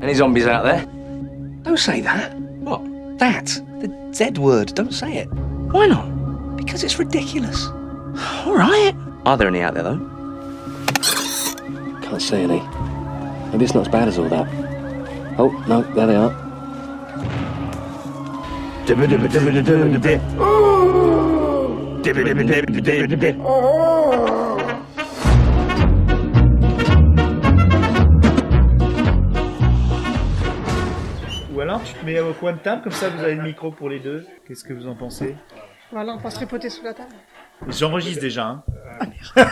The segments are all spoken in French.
Any zombies out there? Don't say that. What? That. The Z word. Don't say it. Why not? Because it's ridiculous. All right. Are there any out there, though? Can't see any. Maybe it's not as bad as all that. Oh, no, there they are. Ou alors tu te mets au coin de table, comme ça vous avez le micro pour les deux. Qu'est-ce que vous en pensez? Voilà, on va se tripoter sous la table. J'enregistre déjà. Hein.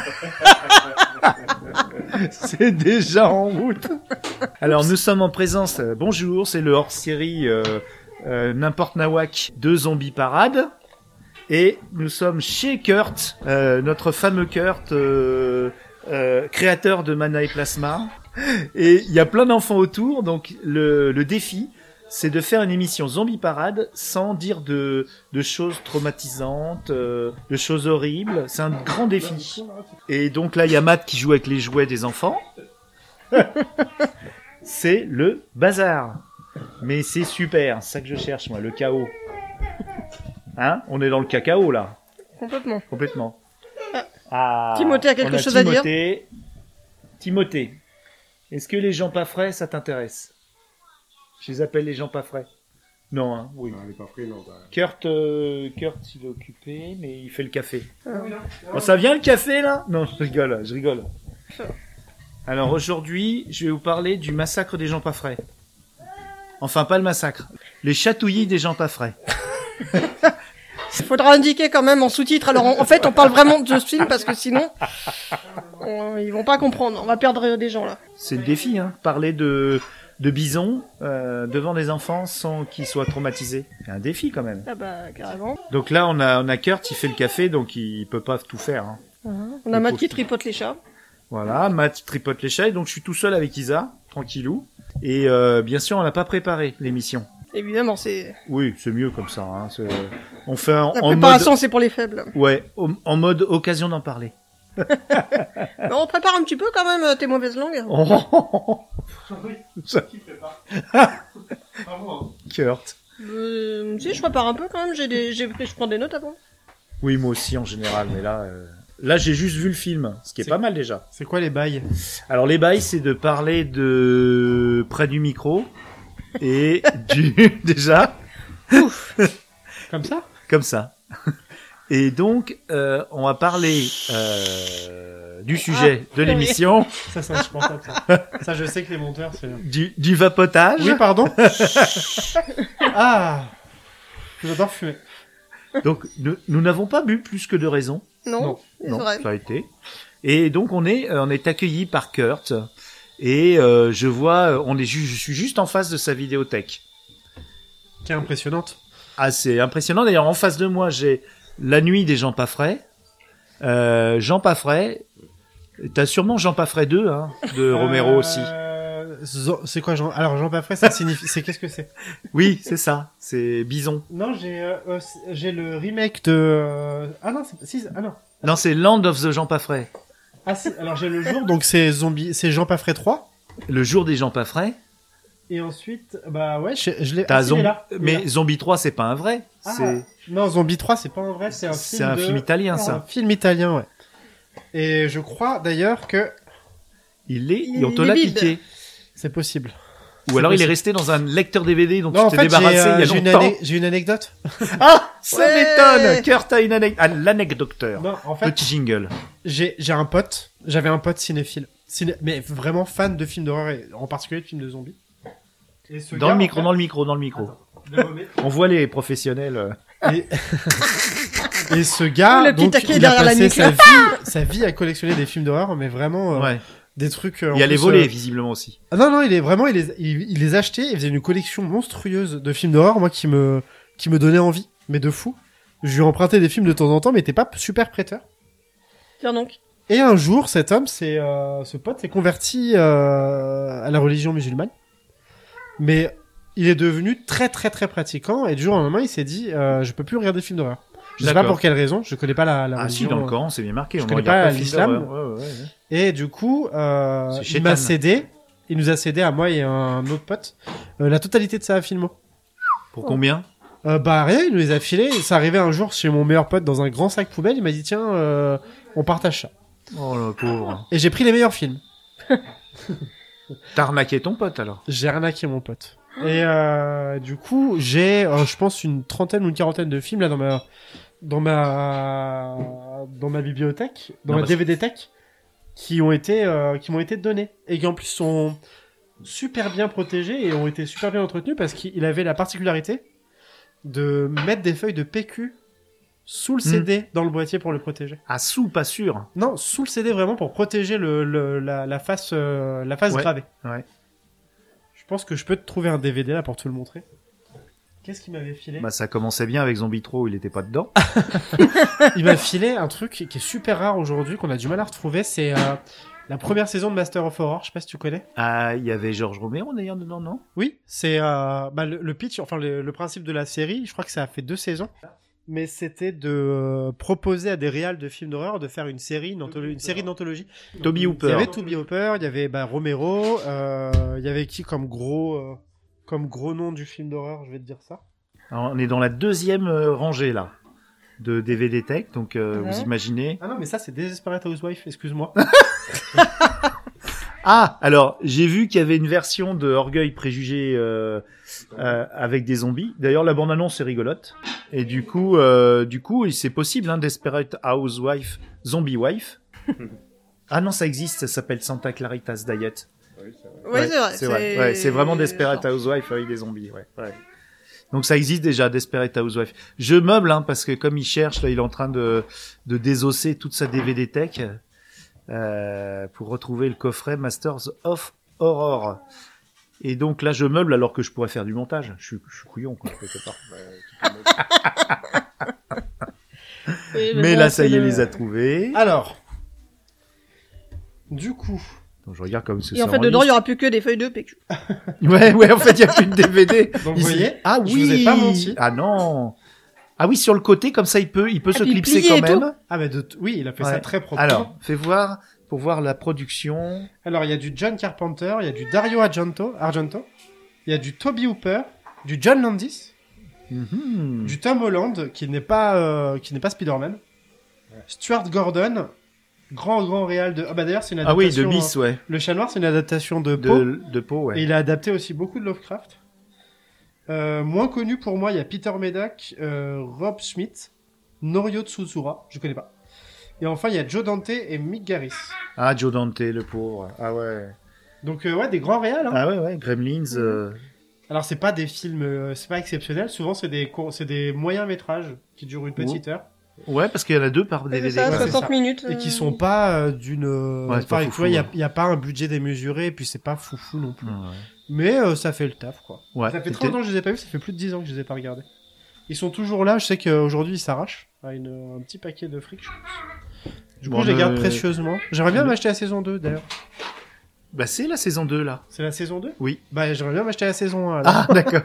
c'est déjà en route. Alors nous sommes en présence. euh, bonjour, c'est le hors-série euh, euh, n'importe nawak de Zombie Parade. Et nous sommes chez Kurt, euh, notre fameux Kurt, euh, euh, créateur de Mana et Plasma. Et il y a plein d'enfants autour, donc le, le défi, c'est de faire une émission Zombie Parade sans dire de, de choses traumatisantes, euh, de choses horribles. C'est un grand défi. Et donc là, il y a Matt qui joue avec les jouets des enfants. c'est le bazar. Mais c'est super, c'est ça que je cherche, moi, le chaos. Hein? On est dans le cacao, là, Complètement. complètement. Ah, Timothée a quelque on chose à dire Timothée. Timothée, est-ce que les gens pas frais, ça t'intéresse? Je les appelle les gens pas frais. Non, hein, oui. Kurt, euh, Kurt, il est occupé, mais il fait le café. Bon, ça vient le café, là? Non, je rigole, je rigole. Alors aujourd'hui, je vais vous parler du massacre des gens pas frais. Enfin, pas le massacre. Les chatouillis des gens pas frais. Il faudra indiquer quand même en sous-titre. Alors, en en fait, on parle vraiment de ce film parce que sinon, on- ils vont pas comprendre. On va perdre des gens là. C'est le défi, hein. Parler de, de bison euh, devant des enfants sans qu'ils soient traumatisés. C'est un défi quand même. Ah bah carrément. Donc là, on a, on a Kurt, il fait le café, donc il peut pas tout faire. hein. On a Matt qui tripote les chats. Voilà, Matt tripote les chats, et donc je suis tout seul avec Isa, tranquillou. Et euh, bien sûr, on n'a pas préparé l'émission. Évidemment, c'est Oui, c'est mieux comme ça. Hein. On fait en, la préparation, c'est pour les faibles. mode... Ouais, en mode occasion d'en parler. Mais on prépare un petit peu quand même euh, tes mauvaises langues. Oh Ça- Kurt. Euh, si, je prépare un peu quand même. J'ai des, je prends des notes avant. Oui, moi aussi en général, mais là, euh, là j'ai juste vu le film, ce qui est, C'est- pas mal déjà. C'est quoi les bails? Alors les bails, c'est de parler de près du micro et du déjà Comme ça? Comme ça. Et donc, euh, on va parler euh, du sujet de purée. l'émission, Ça, c'est insupportable. Ça. ça, je sais que les monteurs, c'est. du, du vapotage. Oui, pardon. ah J'adore fumer. Donc, nous nous n'avons pas bu plus que de raison. Non, Non. c'est Non, vrai. ça a été. Et donc, on est, euh, on est accueilli par Kurt. Et euh, je vois, euh, on est je suis juste en face de sa vidéothèque. Qui est impressionnante. Ah, c'est impressionnant. D'ailleurs, en face de moi, j'ai La Nuit des Jean pas frais. Euh, Jean pas frais. T'as sûrement Jean pas frais 2, hein, de Romero aussi. Euh, C'est quoi Jean Alors Jean Paffray, ça signifie. C'est qu'est-ce que c'est? Oui, c'est ça. C'est Bison. Non, j'ai euh, euh, j'ai le remake de. euh, Ah non, c'est- si, ah non. Non, c'est Land of the Jean pas frais. Ah. Alors j'ai le jour, donc c'est zombie, c'est Jean Paffray 3. Le jour des Jean pas frais. Et ensuite, bah ouais, je, je l'ai. T'as ah, là, Mais là. Zombie 3, c'est pas un vrai. Ah, Non, Zombie 3, c'est pas un vrai, c'est un film. c'est un de- film italien, Un ça. film italien, ouais. Et je crois d'ailleurs que Il est, Il on te est l'a piqué. c'est possible. Ou alors il est resté dans un lecteur DVD dont Non, tu t'es débarrassé euh, il y a j'ai une, longtemps. j'ai une anecdote. Ah, ça Ouais. m'étonne. Kurt a une anecdote. Ah, l'anecdoteur. En fait, Petit jingle. j'ai j'ai un pote, j'avais un pote cinéphile, ciné- mais vraiment fan de films d'horreur et en particulier de films de zombies. Et ce Dans gars, le micro, fait- dans le micro, dans le micro. On voit les professionnels. euh. Et, et ce gars, Le petit donc, il a derrière la passé sa là. vie, sa vie à collectionner des films d'horreur, mais vraiment euh, Ouais. des trucs. euh, Il y a les volets, euh, visiblement aussi. Ah non non, il est vraiment, il les, il, il les achetait, il faisait une collection monstrueuse de films d'horreur, moi qui me, qui me donnait envie, mais de fou. Je lui empruntais des films de temps en temps, mais il était pas super prêteur. Tiens donc. Et un jour, cet homme, c'est euh, ce pote, s'est converti euh, à la religion musulmane, mais il est devenu très très très pratiquant. Et du jour au lendemain, il s'est dit, euh, je peux plus regarder de films d'horreur. Je sais pas pour quelle raison, je connais pas la, la Ah si, dans le Coran, c'est bien marqué. je on connais pas l'islam. Ouais, ouais, ouais. Et du coup, euh, il m'a cédé il nous a cédé à moi et à un autre pote euh, la totalité de sa filmo. Pour combien Euh, bah rien, il nous les a filés. Ça arrivait un jour chez mon meilleur pote dans un grand sac poubelle. Il m'a dit tiens, euh, on partage ça. Oh le pauvre. Et j'ai pris les meilleurs films. T'as arnaqué ton pote alors J'ai arnaqué mon pote. Et euh, du coup, j'ai, euh, je pense, une trentaine ou une quarantaine de films là dans ma, dans ma, dans ma bibliothèque, dans Non, ma DVD tech, qui ont été, euh, qui m'ont été donnés et qui en plus sont super bien protégés et ont été super bien entretenus parce qu'il avait la particularité de mettre des feuilles de PQ sous le Hmm. CD dans le boîtier pour le protéger. À sous, pas sûr. Non, sous le CD vraiment pour protéger le, le- la, la face, euh, la face Ouais, gravée. ouais. Je pense que je peux te trouver un DVD là pour te le montrer. Qu'est-ce qu'il m'avait filé? Bah ça commençait bien avec Zombie Tro, il était pas dedans. Il m'a filé un truc qui est super rare aujourd'hui, qu'on a du mal à retrouver. C'est euh, la première saison de Master of Horror. Je sais pas si tu connais. Ah, il y avait Georges Romero d'ailleurs dedans, non? Oui, c'est euh, bah, le, le pitch, enfin le, le principe de la série. Je crois que ça a fait deux saisons. Mais c'était de euh, proposer à des réals de films d'horreur de faire une série, une, antholo- une série d'anthologie. Toby Il y Hooper. avait Toby Hooper, il y avait bah, Romero, euh, il y avait qui comme gros, euh, comme gros nom du film d'horreur, je vais te dire ça. Alors, on est dans la deuxième euh, rangée là de DVD Tech, donc euh, Ouais. vous imaginez. Ah non, mais ça c'est Desperate Housewife, excuse-moi. Ah, alors j'ai vu qu'il y avait une version de Orgueil préjugé euh, euh, avec des zombies. D'ailleurs, la bande-annonce est rigolote. Et du coup, euh, du coup, c'est possible, hein, Desperate Housewife, Zombie Wife. ah non, ça existe, ça s'appelle Santa Clarita's Diet. Oui, c'est vrai. C'est vrai. Ouais, vraiment Desperate Housewife avec des zombies. Ouais. ouais. Donc ça existe déjà, Desperate Housewife. Je meuble, hein, parce que comme il cherche, là, il est en train de, de désosser toute sa DVD tech euh, pour retrouver le coffret Masters of Horror. Et donc là, je meuble alors que je pourrais faire du montage. Je suis, je suis couillon, quoi, quelque part. Oui, Mais bon, là, ça y est, le- les a trouvés. Alors, du coup, Donc je regarde comme Et en fait, dedans, il y aura plus que des feuilles de PQ. Ouais, ouais, en fait, il y a plus de DVD. donc vous voyez, ah je oui. vous ai pas menti. Ah non. Ah oui, sur le côté, comme ça, il peut, il peut Ah, se clipser quand tout. même. Ah mais de t- oui, il a fait ça très proprement. Alors, fais voir, pour voir la production. Alors, il y a du John Carpenter, il y a du Dario Argento, Argento, il y a du Toby Hooper, du John Landis, Mhm. du Tom Holland qui n'est pas euh, qui n'est pas Spider-Man, Stuart Gordon, grand grand réal de ah bah d'ailleurs c'est une Ah oui, adaptation de Miss, euh, ouais. Le Chat Noir c'est une adaptation de Poe De, de Poe, ouais. et il a adapté aussi beaucoup de Lovecraft. Euh, moins connu pour moi, il y a Peter Medak, euh, Rob Smith, Norio Tsutsura, je connais pas. Et enfin, il y a Joe Dante et Mick Garris. Ah, Joe Dante, le pauvre. Ah ouais. Donc euh, ouais, des grands réals. Hein. Ah ouais, ouais, Gremlins. euh, Alors c'est pas des films, euh, c'est pas exceptionnel. Souvent c'est des courts- c'est des moyens métrages qui durent une petite heure Ouais, parce qu'il y en a deux par C'est DVD. ça, ouais, c'est 60 ça. minutes. et qui euh, sont pas euh, d'une. euh, Ouais, enfin, tu foufou, vois, il y a, ouais. il y a pas un budget démesuré, et puis c'est pas foufou non plus. Ouais. Mais euh, ça fait le taf quoi. Ouais. Ça fait C'était- 30 ans que je les ai pas vus, ça fait plus de 10 ans que je les ai pas regardés. Ils sont toujours là. Je sais qu'aujourd'hui ils s'arrachent à une, un petit paquet de fric. Je pense. Du coup, Bon, je les le- garde précieusement. J'aimerais bien m'acheter la saison 2 d'ailleurs. Bah, c'est la saison 2, là. C'est la saison 2 Oui. Bah, j'aimerais bien m'acheter la saison 1. alors. Ah, d'accord.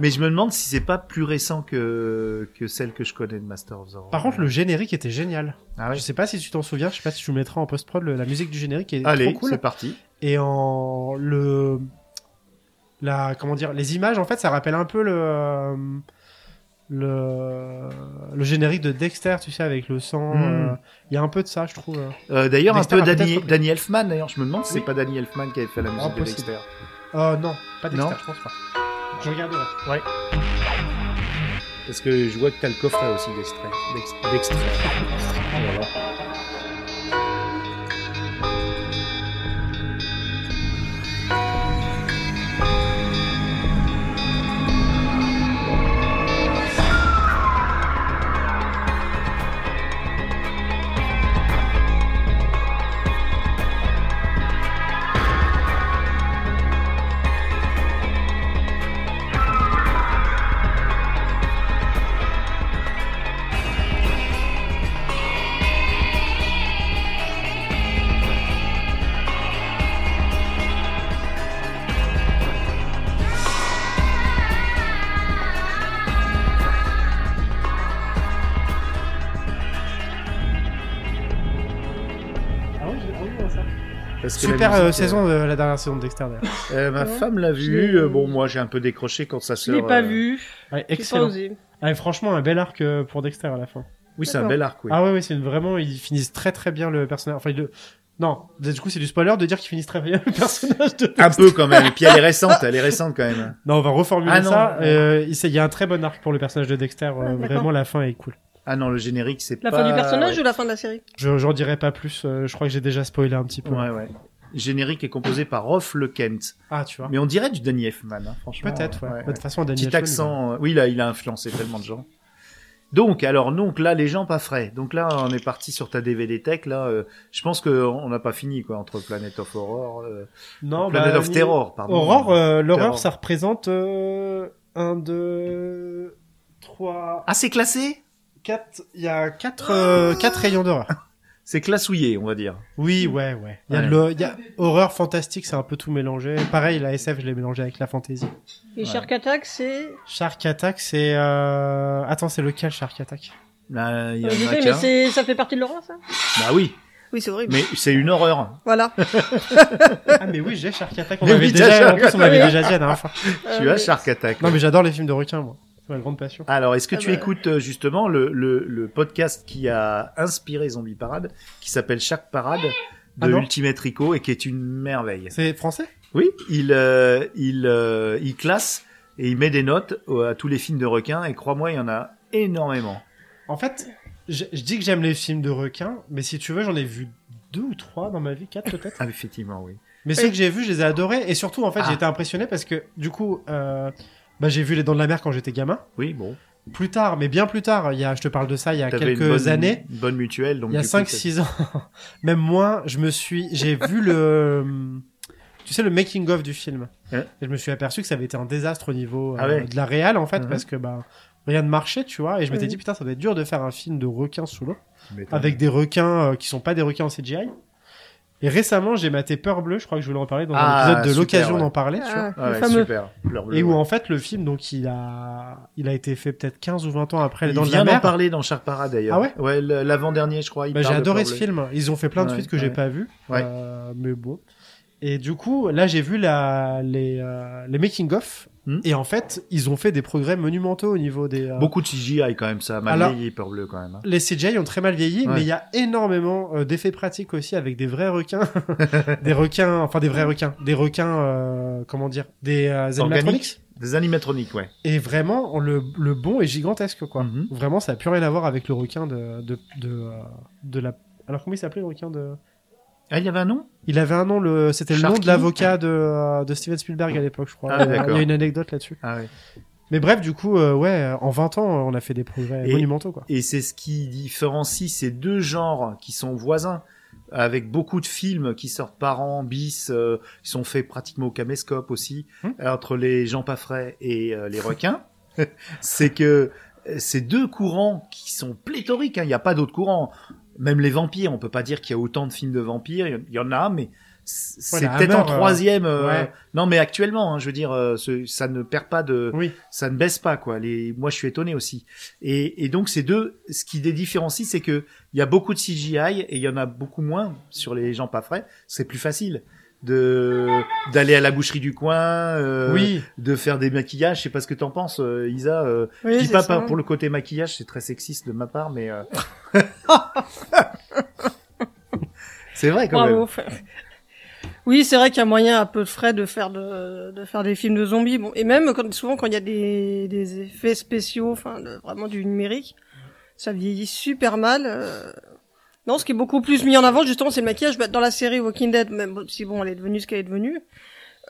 Mais je me demande si c'est pas plus récent que, que celle que je connais de Master of the Horror. Par contre, le générique était génial. Ah ouais. Je sais pas si tu t'en souviens, je sais pas si je vous mettrai en post-prod le- la musique du générique est Allez, trop cool. c'est parti. Et en le la comment dire les images en fait ça rappelle un peu le euh, le le générique de Dexter tu sais avec le sang Mm. euh, il y a un peu de ça je trouve Euh, d'ailleurs, un peu Danny, Elfman, d'ailleurs. Je me demande si Oui. c'est pas Danny Elfman qui avait fait la musique de. Dexter. oh non pas Dexter Non je pense pas je regarderai Parce que je vois que t'as le coffret aussi d'extrait. Dex- Dexter. Voilà. Super euh, euh, saison de la dernière saison de Dexter euh, ma Ouais. femme l'a vu. euh, Bon, moi j'ai un peu décroché quand sa Je sœur. l'ai pas euh, vu. Ouais, J'ai pas excellent. osé. Ah, franchement, un bel arc euh, pour Dexter à la fin. Oui, c'est un D'accord. bel arc. Oui. Ah ouais, ouais, c'est une- vraiment, ils finissent très très bien le personnage. Enfin, ils le... non, du coup, c'est du spoiler de dire qu'ils finissent très bien le personnage de. Un peu quand même. Et puis elle est récente. Elle est récente quand même. Non, on va reformuler Ah non, ça. Euh, il il y a un très bon arc pour le personnage de Dexter. euh, Ah, d'accord. vraiment, la fin est cool. Ah non, le générique c'est La pas. fin du personnage ouais. ou la fin de la série? Je j'en dirai pas plus. euh, je crois que j'ai déjà spoilé un petit peu. Ouais, ouais. Générique est composé par Rolf Le Kent. Ah, tu vois. Mais on dirait du Danny Elfman, hein, franchement. Peut-être, ouais. ouais, De toute façon, Daniel Petit Elfman, accent. euh, Oui, là, il a influencé tellement de gens. Donc, alors, donc là, les gens pas frais. Donc là, on est parti sur ta DVD Tech. Là, euh, je pense que on n'a pas fini quoi entre Planet of Horror, euh, Non, Planet bah, of ni- Terror, pardon. Aurore, euh, l'horreur, ça représente euh, un, deux, trois, Ah, c'est classé? quatre. Il y a quatre, euh, quatre rayons d'horreur. C'est classouillé, on va dire. Oui, ouais, ouais. Il y a Ouais. de l'hor- il y a horreur fantastique, c'est un peu tout mélangé. Pareil, la SF, je l'ai mélangé avec la fantasy. Et Shark Attack, c'est. Shark Attack, c'est euh... attends, c'est lequel Shark Attack? Là, il y Euh, a sais, mais c'est, ça fait partie de l'horreur, ça? Bah oui, Oui, c'est horrible. mais c'est une horreur. Voilà. Ah mais oui, j'ai Shark Attack. On Mais m'avait oui, déjà, en plus, on m'avait Attack. déjà dit la dernière fois. tu as Shark Attack. Non mais j'adore les films de requins, moi. Ma grande passion. Alors, est-ce que Ah tu bah. écoutes euh, justement le, le, le podcast qui a inspiré Zombie Parade, qui s'appelle Chaque Parade de Ah. Ultimate Rico et qui est une merveille. C'est français? Oui, il euh, il euh, il classe et il met des notes à tous les films de requins et crois-moi, il y en a énormément. En fait, je, je dis que j'aime les films de requins, mais si tu veux, j'en ai vu deux ou trois dans ma vie, quatre peut-être. Ah, effectivement, oui. Mais ceux que j'ai vus, je les ai adorés. Et surtout, en fait, Ah. j'ai été impressionné parce que, du coup, euh, bah, j'ai vu Les Dents de la Mer quand j'étais gamin. Oui, bon. Plus tard, mais bien plus tard, il y a, je te parle de ça il y a T'avais quelques une bonne, années. une bonne mutuelle, donc Il y a du coup, 5-6 ans, même moins, je me suis, j'ai vu le, tu sais, le making of du film. Ouais. Et je me suis aperçu que ça avait été un désastre au niveau euh, Ah ouais. de la réal, en fait, Mhm. parce que, bah, rien ne marchait, tu vois. Et je m'étais dit, putain, ça doit être dur de faire un film de requins sous l'eau. Avec des requins euh, qui sont pas des requins en CGI. Et récemment, j'ai maté Peur Bleu, je crois que je voulais en parler dans Ah, un épisode de l'occasion ouais. d'en parler, tu vois. Ah, Ah le ouais, fameux. super. Bleue, Et où ouais. en fait le film donc il a il a été fait peut-être 15 ou 20 ans après Les il Dents de vient la d'en Mer. parler dans Shark Parade d'ailleurs. Ah ouais? Ouais, l'avant-dernier, je crois. il Bah, j'ai adoré ce film. Ils ont fait plein de Ouais, suites que j'ai pas vu. Ouais. Euh, mais bon. Et du coup, là, j'ai vu la, les, euh, les making of. Hmm. Et en fait, ils ont fait des progrès monumentaux au niveau des. euh, Beaucoup de CGI quand même, ça a mal Alors- vieilli, Peur bleue quand même. hein. Les CGI ont très mal vieilli, Ouais. mais il y a énormément euh, d'effets pratiques aussi avec des vrais requins, des requins, enfin des vrais requins, des requins, euh, comment dire, des euh, animatronics. Organique Des animatroniques, ouais. Et vraiment, le, le bon est gigantesque, quoi. Mhm. Vraiment, ça a plus rien à voir avec le requin de de de, de la. Alors comment il s'appelait le requin de Ah, il y avait un nom? Il avait un nom, le c'était le nom de l'avocat de euh, de Steven Spielberg à l'époque, je crois. Ah, Euh, il y a une anecdote là-dessus. Ah ouais. Mais bref, du coup, euh, ouais, en 20 ans, on a fait des progrès Et- monumentaux, quoi. Et c'est ce qui différencie ces deux genres qui sont voisins, avec beaucoup de films qui sortent par an, bis, euh, qui sont faits pratiquement au caméscope aussi, Hmm. entre les gens pas frais et euh, les requins. c'est que euh, ces deux courants qui sont pléthoriques, hein, il n'y a pas d'autres courants. Même les vampires, on peut pas dire qu'il y a autant de films de vampires, il y- en a, mais c'est peut-être en euh, troisième. euh, ouais. Non, mais actuellement, hein, je veux dire, euh, ce- ça ne perd pas de, Oui. ça ne baisse pas quoi. Les, moi je suis étonné aussi. Et, et donc ces deux, ce qui les différencie, c'est que il y a beaucoup de CGI et il y en a beaucoup moins sur les gens pas frais. C'est plus facile de d'aller à la boucherie du coin, euh, oui. de faire des maquillages. Je sais pas ce que t'en penses, euh, Isa. euh, Oui, je dis pas pour le côté maquillage, c'est très sexiste de ma part, mais euh, c'est vrai quand Bravo. même. Oui, c'est vrai qu'il y a moyen à peu de frais de faire de, de faire des films de zombies. Bon, et même quand, souvent quand il y a des, des effets spéciaux, enfin de- vraiment du numérique, ça vieillit super mal. Euh. Non, ce qui est beaucoup plus mis en avant justement, c'est le maquillage. Bah, dans la série Walking Dead, même si bon, elle est devenue ce qu'elle est devenue.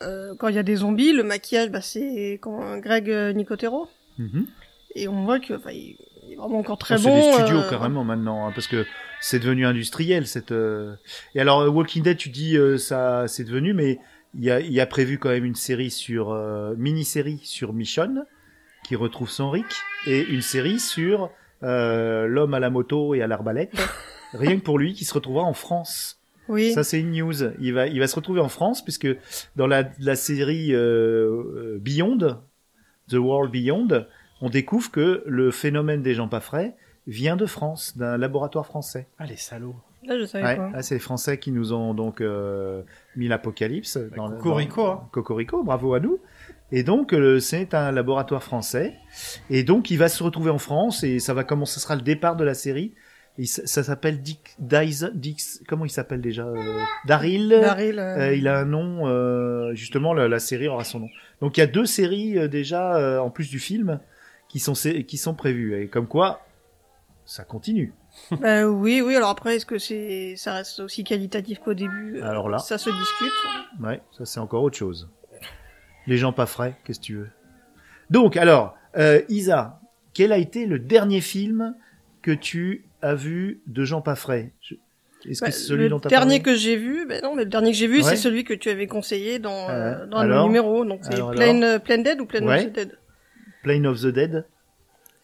euh, quand il y a des zombies, le maquillage, bah, c'est quand Greg euh, Nicotero. Mhm. Et on voit que, il il est vraiment encore très bon. C'est des studios euh, carrément maintenant, hein, parce que c'est devenu industriel cette. euh, Et alors euh, Walking Dead, tu dis euh, ça, c'est devenu, mais il y a, y a prévu quand même une série sur euh, mini-série sur Michonne qui retrouve son Rick et une série sur euh, l'homme à la moto et à l'arbalète. Rien que pour lui, qui se retrouvera en France. Oui. Ça, c'est une news. Il va, il va se retrouver en France puisque dans la, la série euh, euh, Beyond, The World Beyond, on découvre que le phénomène des gens pas frais vient de France, d'un laboratoire français. Ah les salauds. Là, je savais Ouais, pas. là, c'est les Français qui nous ont donc euh, mis l'apocalypse. dans le- Cocorico, dans- hein. Cocorico, bravo à nous. Et donc, euh, c'est un laboratoire français. Et donc, il va se retrouver en France et ça va commencer, ce sera le départ de la série. Et ça, s'appelle Dick, Dice, Dix, comment il s'appelle déjà euh, Daryl? Daryl, euh, Euh, il a un nom, euh, justement, la, la série aura son nom. Donc, il y a deux séries euh, déjà, euh, en plus du film, qui sont, qui sont prévues. Et comme quoi, ça continue. bah, oui, oui. Alors après, est-ce que c'est, ça reste aussi qualitatif qu'au début Alors là. ça se discute. Ouais, ça c'est encore autre chose. Les gens pas frais, qu'est-ce que tu veux? Donc, alors, euh, Isa, quel a été le dernier film que tu as vu de gens pas frais Je- Est-ce Bah, que c'est celui le dont tu as dernier parlé que j'ai vu, ben non, mais le dernier que j'ai vu, Ouais. c'est celui que tu avais conseillé dans, euh, Euh, dans alors le numéro. Donc c'est Plain, euh, Plain Dead ou Plain Ouais. of the Dead? Plane of the Dead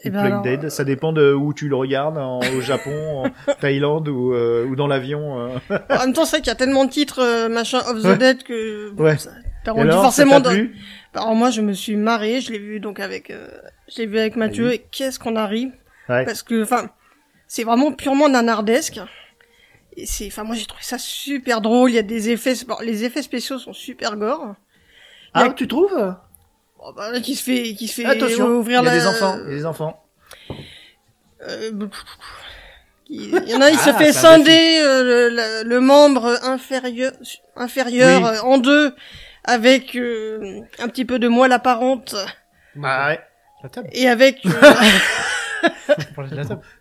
Eh ou ben alors, Dead, ça dépend de où tu le regardes, en- au Japon, en Thaïlande ou, euh, ou dans l'avion. euh. En même temps, c'est vrai qu'il y a tellement de titres, euh, machin, of the Ouais. Dead, que bon, Ouais. ça- t'as Et rendu alors, forcément... ça dans- plu Alors moi, je me suis marré, je l'ai vu donc avec... euh, je l'ai vu avec Mathieu, Oui. et qu'est-ce qu'on a ri? Ouais. Parce que, enfin, c'est vraiment purement nanardesque. Et c'est, enfin, moi j'ai trouvé ça super drôle. Il y a des effets, bon, les effets spéciaux sont super gore. Il y Ah, a- tu trouves? Oh, bah, qui se fait, qui se fait Attention, ouvrir il y a la... des enfants, il y a des enfants. Euh, Il y en a, il se Ah, fait scinder euh, le, le- le membre inférieur, inférieur Oui. euh, en deux avec euh, un petit peu de moelle apparente Ah ouais. Table. et avec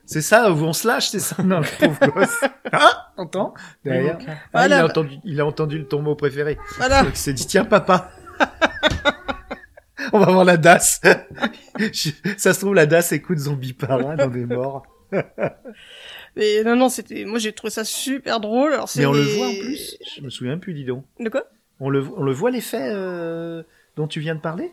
C'est ça, où on se lâche, c'est ça Non, le pauvre gosse. Ah, entends Derrière. Ah, Voilà, il, a entendu, il a entendu le ton mot préféré. voilà. Donc il s'est dit, tiens, papa. On va voir la DAS. Ça se trouve, la DAS écoute Zombie Parade, on est mort. Mais non non, c'était moi j'ai trouvé ça super drôle. Alors Mais on le des- voit en plus. Je me souviens plus, dis donc. De quoi? On le, on le voit l'effet euh, dont tu viens de parler?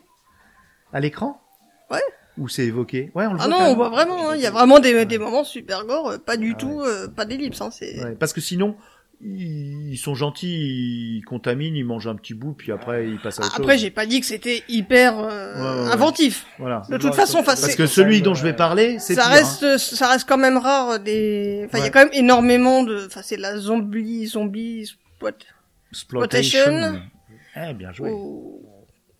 À l'écran? Ouais. Ou c'est évoqué Ouais, on le Ah voit. non, on voit vraiment. hein, Il y a vraiment des, des moments super gore, euh, pas du tout, euh, pas d'ellipse. Hein, c'est Ouais, parce que sinon, ils, sont gentils, ils contaminent, ils mangent un petit bout, puis après ils passent à autre Après, chose. j'ai pas dit que c'était hyper euh, Ouais, ouais, ouais. inventif. Voilà. De toute façon, Parce que celui dont je vais parler, c'est ça pire, hein. reste, ça reste quand même rare euh, des. Enfin, il y Ouais. a quand même énormément de. Enfin, c'est la zombie, zombie, spot. Exploitation. Eh, bien joué. ou-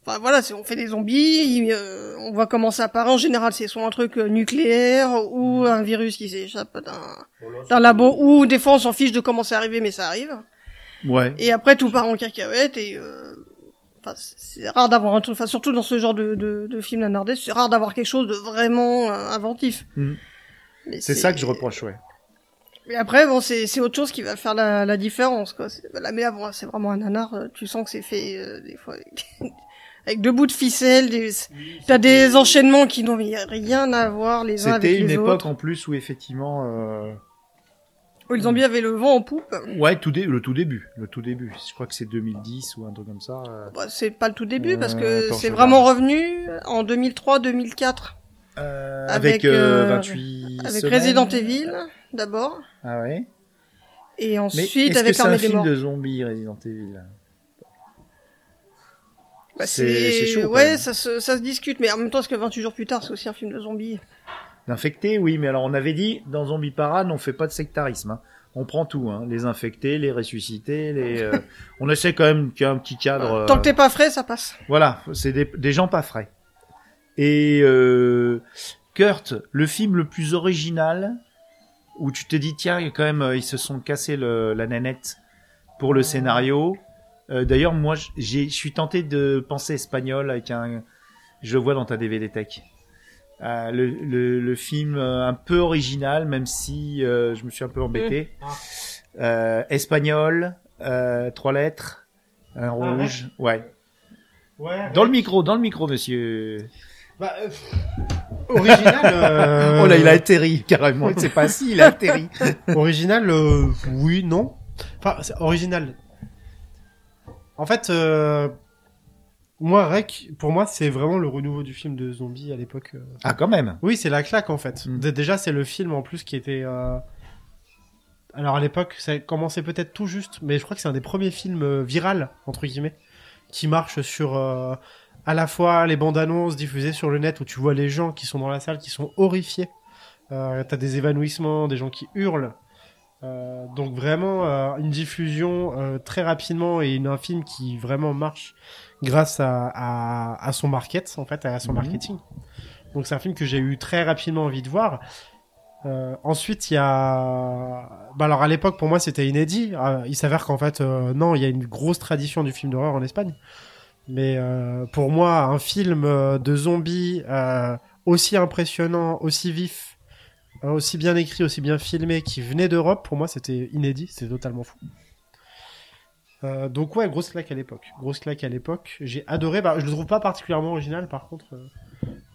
Enfin voilà, on fait des zombies, euh, on voit comment ça apparaît. En général, c'est soit un truc euh, nucléaire ou Mm. un virus qui s'échappe d'un labo. Ou des fois, on s'en fiche de comment c'est arrivé, mais ça arrive. Ouais. Et après, tout part en cacahuète et. Euh... Enfin, c'est- rare d'avoir un truc. Enfin, surtout dans ce genre de, de, de film nanardesque, c'est rare d'avoir quelque chose de vraiment euh, inventif. Mm. C'est ça que je reproche, ouais. Mais après, bon, c'est autre chose qui va faire la, la différence, quoi. La mais bon, c'est vraiment un nanar. euh, Tu sens que c'est fait euh, des fois avec, avec deux bouts de ficelle. Des... T'as des enchaînements qui n'ont rien à voir les uns avec C'était les une autres. époque en plus où effectivement, euh... Où les zombies avaient le vent en poupe. ouais, tout dé- le tout début, le tout début. Je crois que c'est 2010 ou un truc comme ça. euh. Bah, c'est pas le tout début parce que c'est vraiment revenu en 2003-2004 Euh, Avec, avec, euh, euh, 28 avec semaines. Resident Evil d'abord Ah ouais. et Mais ensuite est-ce que avec c'est un des film morts. de zombies Resident Evil? Bah, c'est- chaud, Ouais, ça se, ça se discute, mais en même temps, est-ce que 28 jours plus tard, c'est aussi un film de zombies D'infectés, oui, mais alors on avait dit dans Zombie Parade, on fait pas de sectarisme. hein. On prend tout, hein. les infectés, les ressuscités, les. euh, on essaie quand même qu'il y ait un petit cadre. Tant euh, que t'es pas frais, ça passe. Voilà, c'est des, des gens pas frais. Et euh, Kurt, le film le plus original où tu te dis tiens, a quand même euh, ils se sont cassés le, la nanette pour le scénario. Euh, D'ailleurs, moi, je suis tenté de penser espagnol avec un. Je le vois dans ta DVD Tech. Euh, le, le, le film euh, un peu original, même si je me suis un peu embêté. Euh, espagnol, euh, trois lettres, un rouge, ouais. Ouais. Dans le micro, dans le micro, monsieur. Bah, euh, original. euh, Oh là, il a atterri carrément. C'est pas si, il a atterri. Original, euh, oui, non. Enfin, c'est original. En fait, euh, moi, Rec, pour moi, c'est vraiment le renouveau du film de zombie à l'époque. euh. Ah, quand même. Oui, c'est la claque en fait. Mm. Dé- Déjà, c'est le film en plus qui était. euh, Alors à l'époque, ça commençait peut-être tout juste, mais je crois que c'est un des premiers films euh, viral entre guillemets qui marche sur euh, à la fois les bandes annonces diffusées sur le net où tu vois les gens qui sont dans la salle qui sont horrifiés. Euh, T'as des évanouissements, des gens qui hurlent. Euh, donc vraiment euh, une diffusion euh, très rapidement et une, un film qui vraiment marche grâce à, à, à son market en fait à son Mhm. marketing. Donc c'est un film que j'ai eu très rapidement envie de voir. Euh, ensuite, il y a. Bah alors à l'époque, pour moi, c'était inédit. Euh, il s'avère qu'en fait, euh, non, il y a une grosse tradition du film d'horreur en Espagne. Mais euh, pour moi, un film de zombies euh, aussi impressionnant, aussi vif, aussi bien écrit, aussi bien filmé, qui venait d'Europe, pour moi, c'était inédit. C'était totalement fou. Euh, donc ouais, grosse claque à l'époque. Grosse claque à l'époque. J'ai adoré. Bah, je le trouve pas particulièrement original, par contre. euh,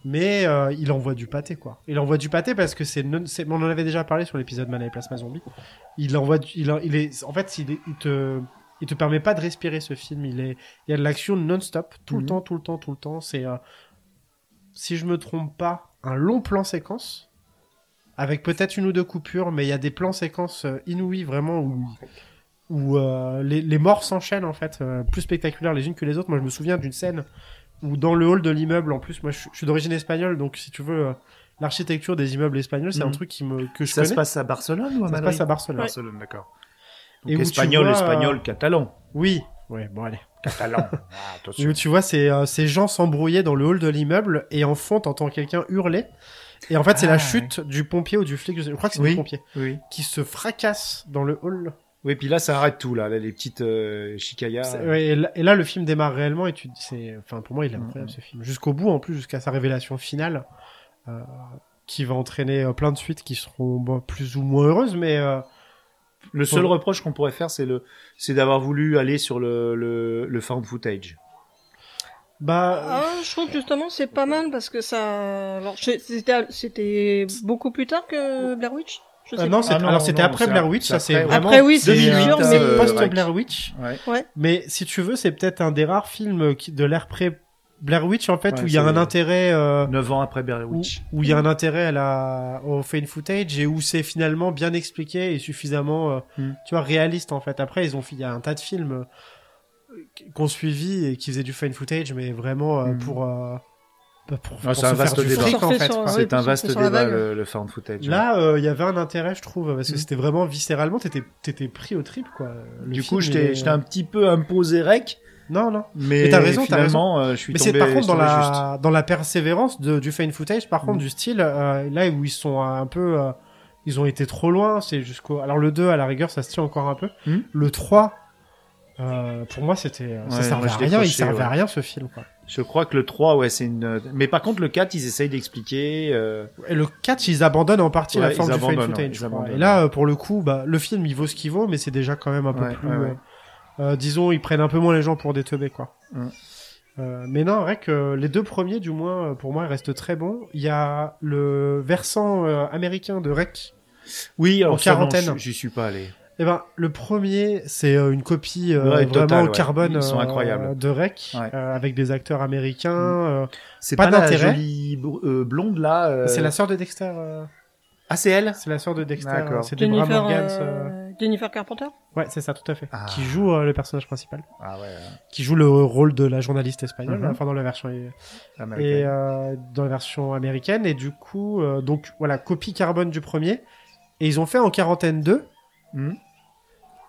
mais euh, il envoie du pâté, quoi. Il envoie du pâté parce que c'est, non- c'est- on en avait déjà parlé sur l'épisode Mana et Plasma Zombie. Il envoie, du- il, il est, en fait, il, est- il te, il te permet pas de respirer ce film. Il est, il y a de l'action non-stop, tout le Mhm. temps, tout le temps, tout le temps. C'est, si je me trompe pas, un long plan séquence avec peut-être une ou deux coupures, mais il y a des plans séquences euh, inouïs vraiment où, où euh, les, les morts s'enchaînent en fait, euh, plus spectaculaires les unes que les autres. Moi, je me souviens d'une scène où dans le hall de l'immeuble, en plus, moi, je, je suis d'origine espagnole, donc si tu veux, euh, l'architecture des immeubles espagnols, c'est un Mhm. truc qui me que je Ça connais. se passe à Barcelone ou à Ça se Madrid passe à Barcelone. Barcelone, d'accord. Et espagnol, vois, espagnol, catalan. Oui. Ouais, bon allez. Catalan. Ah, Et attention. où tu vois ces, euh, ces gens s'embrouiller dans le hall de l'immeuble et en fond t'entends quelqu'un hurler. Et en fait c'est Ah, la chute du pompier ou du flic, je, crois que c'est Oui. du pompier, Oui. qui se fracasse dans le hall. Oui, puis là, ça arrête tout, là, là, les petites euh, chicayas. Ouais, et, là, et là, le film démarre réellement et tu c'est enfin pour moi il est incroyable Mhm. ce film jusqu'au bout en plus jusqu'à sa révélation finale euh, qui va entraîner euh, plein de suites qui seront bon, plus ou moins heureuses mais euh, Le seul reproche qu'on pourrait faire, c'est le, c'est d'avoir voulu aller sur le, le, le found footage. Bah Ah, je trouve que justement c'est pas mal parce que ça. Alors c'était c'était beaucoup plus tard que Blair Witch. Je sais euh, non, c'est- Ah non, alors c'était après c'est Blair Witch c'est ça c'est après, vraiment Après oui, c'est 2008, sûr, euh, mais c'est post ouais. Blair Witch Ouais. Mais si tu veux, c'est peut-être un des rares films qui, de l'ère pré Blair Witch en fait Ouais, où il y a c'est- un intérêt euh, Neuf ans après Blair où Witch. où il y a un intérêt à la au found footage et où c'est finalement bien expliqué et suffisamment euh, Mm. tu vois réaliste en fait. Après ils ont fait il y a un tas de films euh, qu'on suivi et qui faisaient du found footage mais vraiment euh, Mm. pour euh, bah, pour, Ah, pour c'est un faire vaste débat. fric, en fait. C'est un vaste débat, le, le found footage. Là, euh, il y avait un intérêt, je trouve, parce que Mm. c'était vraiment viscéralement, t'étais, t'étais pris au trip, quoi. Le du coup, je t'ai un petit peu imposé rec, Non, non. mais, Mais t'as raison, t'as euh, je suis Mais tombé, c'est par contre dans juste. la dans la persévérance de, du fine footage, par contre Mm. du style euh, là où ils sont un peu euh, ils ont été trop loin, c'est jusqu'au alors le 2 à la rigueur ça se tient encore un peu. Mm. Le 3 euh, pour moi c'était ça Ouais, servait moi, à rien, il servait ouais. à rien ce film quoi. Je crois que le 3, ouais, c'est une. Mais par contre, le 4, ils essayent d'expliquer. euh, Et le 4 ils abandonnent en partie la forme du abandonnent, footage. Et là euh, pour le coup bah le film il vaut ce qu'il vaut mais c'est déjà quand même un peu plus euh, euh, disons ils prennent un peu moins les gens pour des teubés quoi. Euh, mais non, vrai que les deux premiers, du moins, euh, pour moi, ils restent très bons. Il y a le versant euh, américain de Rec. Oui, alors En ça, quarantaine. J'y suis pas allé. Eh ben, le premier, c'est euh, une copie euh, Ouais, vraiment carbone Ils sont euh, incroyables. de Rec, Ouais. euh, avec des acteurs américains. euh, C'est Pas pas, la d'intérêt. jolie br- euh, blonde là. euh, C'est la sœur de Dexter. euh, Ah, c'est elle? C'est la sœur de Dexter. D'accord. C'est Jennifer, euh, Jennifer Carpenter? Ouais, c'est ça, tout à fait. Ah. Qui joue euh, le personnage principal. Ah ouais, Qui joue le rôle de la journaliste espagnole, Mhm. enfin dans la version et américaine. euh, dans la version américaine et du coup euh, donc voilà copie carbone du premier et ils ont fait en quarantaine 2 Mhm.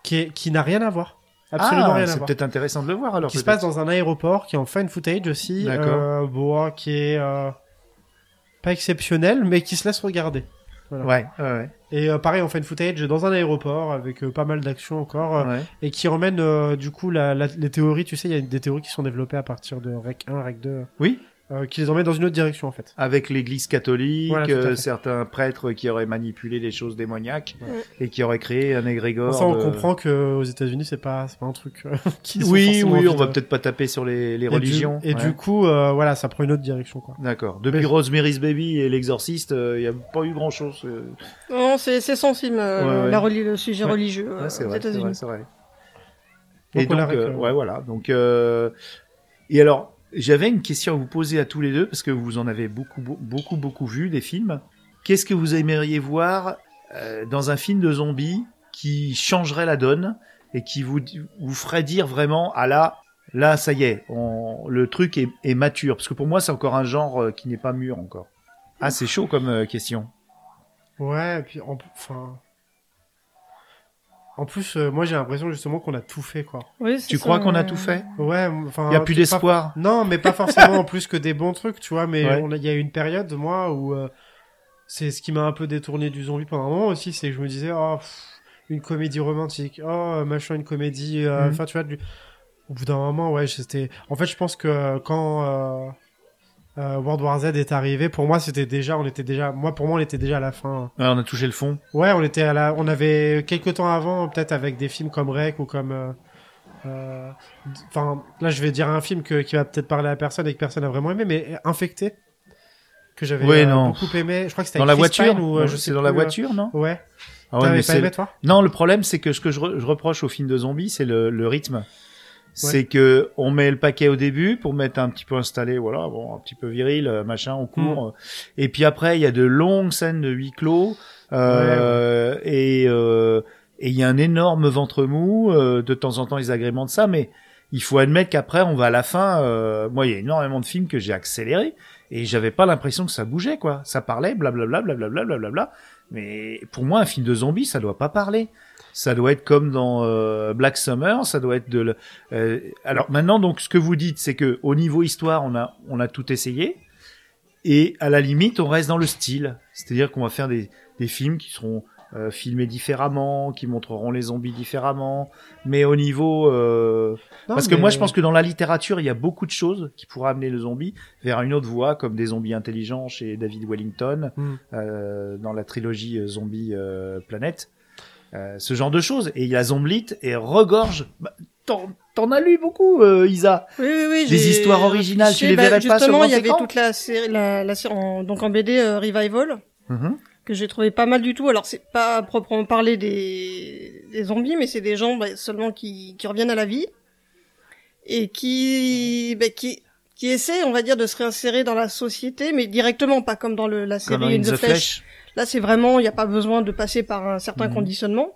Qui est, qui n'a rien à voir absolument ah, rien à c'est voir peut-être intéressant de le voir alors. qui se passe dans un aéroport qui est en fine footage aussi D'accord. euh, bon, qui est euh, pas exceptionnel mais qui se laisse regarder voilà. Ouais, ouais, ouais. et euh, pareil en fine footage dans un aéroport avec euh, pas mal d'action encore euh, ouais. et qui emmène du coup la, la- les théories tu sais il y a des théories qui sont développées à partir de Rec 1 Rec 2 Oui. Euh, qui les emmènent dans une autre direction en fait Avec l'Église catholique, Voilà, euh, certains prêtres qui auraient manipulé les choses démoniaques Ouais. et qui auraient créé un égrégore. Ça, on de- comprend que aux États-Unis, c'est pas, c'est pas un truc euh, qui. Oui, oui, on va peut-être pas taper sur les, les Et religions. Du, et Ouais. du coup, euh, voilà, ça prend une autre direction, quoi. D'accord. Depuis Mais- Rosemary's Baby et l'Exorciste, il n'y a pas eu grand-chose. euh. Non, c'est c'est sensible, euh, Ouais, ouais. la reli- le sujet Ouais. religieux euh, aux vrai, c'est vrai, États-Unis. c'est vrai. Donc, Et on donc, ouais, voilà. Donc, euh, et alors, j'avais une question à vous poser à tous les deux parce que vous en avez beaucoup, beau- beaucoup, beaucoup vu des films. Qu'est-ce que vous aimeriez voir euh, dans un film de zombies qui changerait la donne et qui vous vous ferait dire vraiment ah là là ça y est le truc est, est mature parce que pour moi c'est encore un genre euh, qui n'est pas mûr encore. Ah c'est chaud comme euh, question. Ouais, et puis, en- enfin. En plus, euh, moi j'ai l'impression justement qu'on a tout fait quoi. Oui, Tu ça, crois qu'on a tout fait? Ouais, enfin. Il y a plus pas- d'espoir. Non, mais pas forcément en plus que des bons trucs, tu vois. Mais Ouais. on a- il y a eu une période moi où euh, c'est ce qui m'a un peu détourné du zombie pendant un moment aussi, c'est que je me disais oh pff, une comédie romantique, oh machin une comédie, euh, Mhm. enfin tu vois. Du... Au bout d'un moment, ouais, c'était. En fait, je pense que euh, quand euh, World War Z est arrivé, pour moi c'était déjà, on était déjà, moi pour moi on était déjà à la fin. Ouais, on a touché le fond. Ouais, on était à la, on avait quelques temps avant, peut-être avec des films comme Rec ou comme, euh, euh, enfin, là je vais dire un film que, qui va peut-être parler à personne et que personne a vraiment aimé, mais Infecté, que j'avais Ouais, euh, beaucoup aimé. Je crois que c'était Dans la Chris voiture Pine ou je sais C'est dans plus, la voiture, non Ouais. Ah ouais, mais pas aimé toi? Non, le problème, c'est que ce que je, re- je reproche au film de zombies, c'est le, le rythme. C'est que on met le paquet au début pour mettre un petit peu installé, voilà, bon, un petit peu viril, euh, machin, on court. euh, Et puis après, il y a de longues scènes de huis clos. Euh, Et euh, et il y a un énorme ventre mou. euh, de temps en temps, ils agrémentent ça, mais il faut admettre qu'après, on va à la fin. euh, moi, il y a énormément de films que j'ai accéléré et j'avais pas l'impression que ça bougeait, quoi. Ça parlait, blablabla, blablabla, blablabla. Mais pour moi, un film de zombies, ça doit pas parler. Ça doit être comme dans euh, Black Summer, ça doit être de. le- euh, alors maintenant, donc, ce que vous dites, c'est que au niveau histoire, on a on a tout essayé, et à la limite, on reste dans le style. C'est-à-dire qu'on va faire des des films qui seront euh, filmés différemment, qui montreront les zombies différemment, mais au niveau euh, Non, parce que moi, je pense que dans la littérature, il y a beaucoup de choses qui pourraient amener le zombie vers une autre voie, comme des zombies intelligents chez David Wellington, euh, dans la trilogie euh, Zombie Planète. Euh, ce genre de choses. Et il a Zomblite et regorge. Bah, T'en as lu beaucoup, euh, Isa. Oui, oui, oui. Des histoires originales, tu les Bah, verrais pas sur Justement, il y avait toute la série, la, la série en- donc en BD euh, Revival Mhm. que j'ai trouvé pas mal du tout. Alors c'est pas à proprement parler des, des zombies, mais c'est des gens bah, seulement qui, qui reviennent à la vie et qui, bah, qui, qui essaient, on va dire, de se réinsérer dans la société, mais directement, pas comme dans le, la série the the Flesh. Là, c'est vraiment, il n'y a pas besoin de passer par un certain Mhm. conditionnement.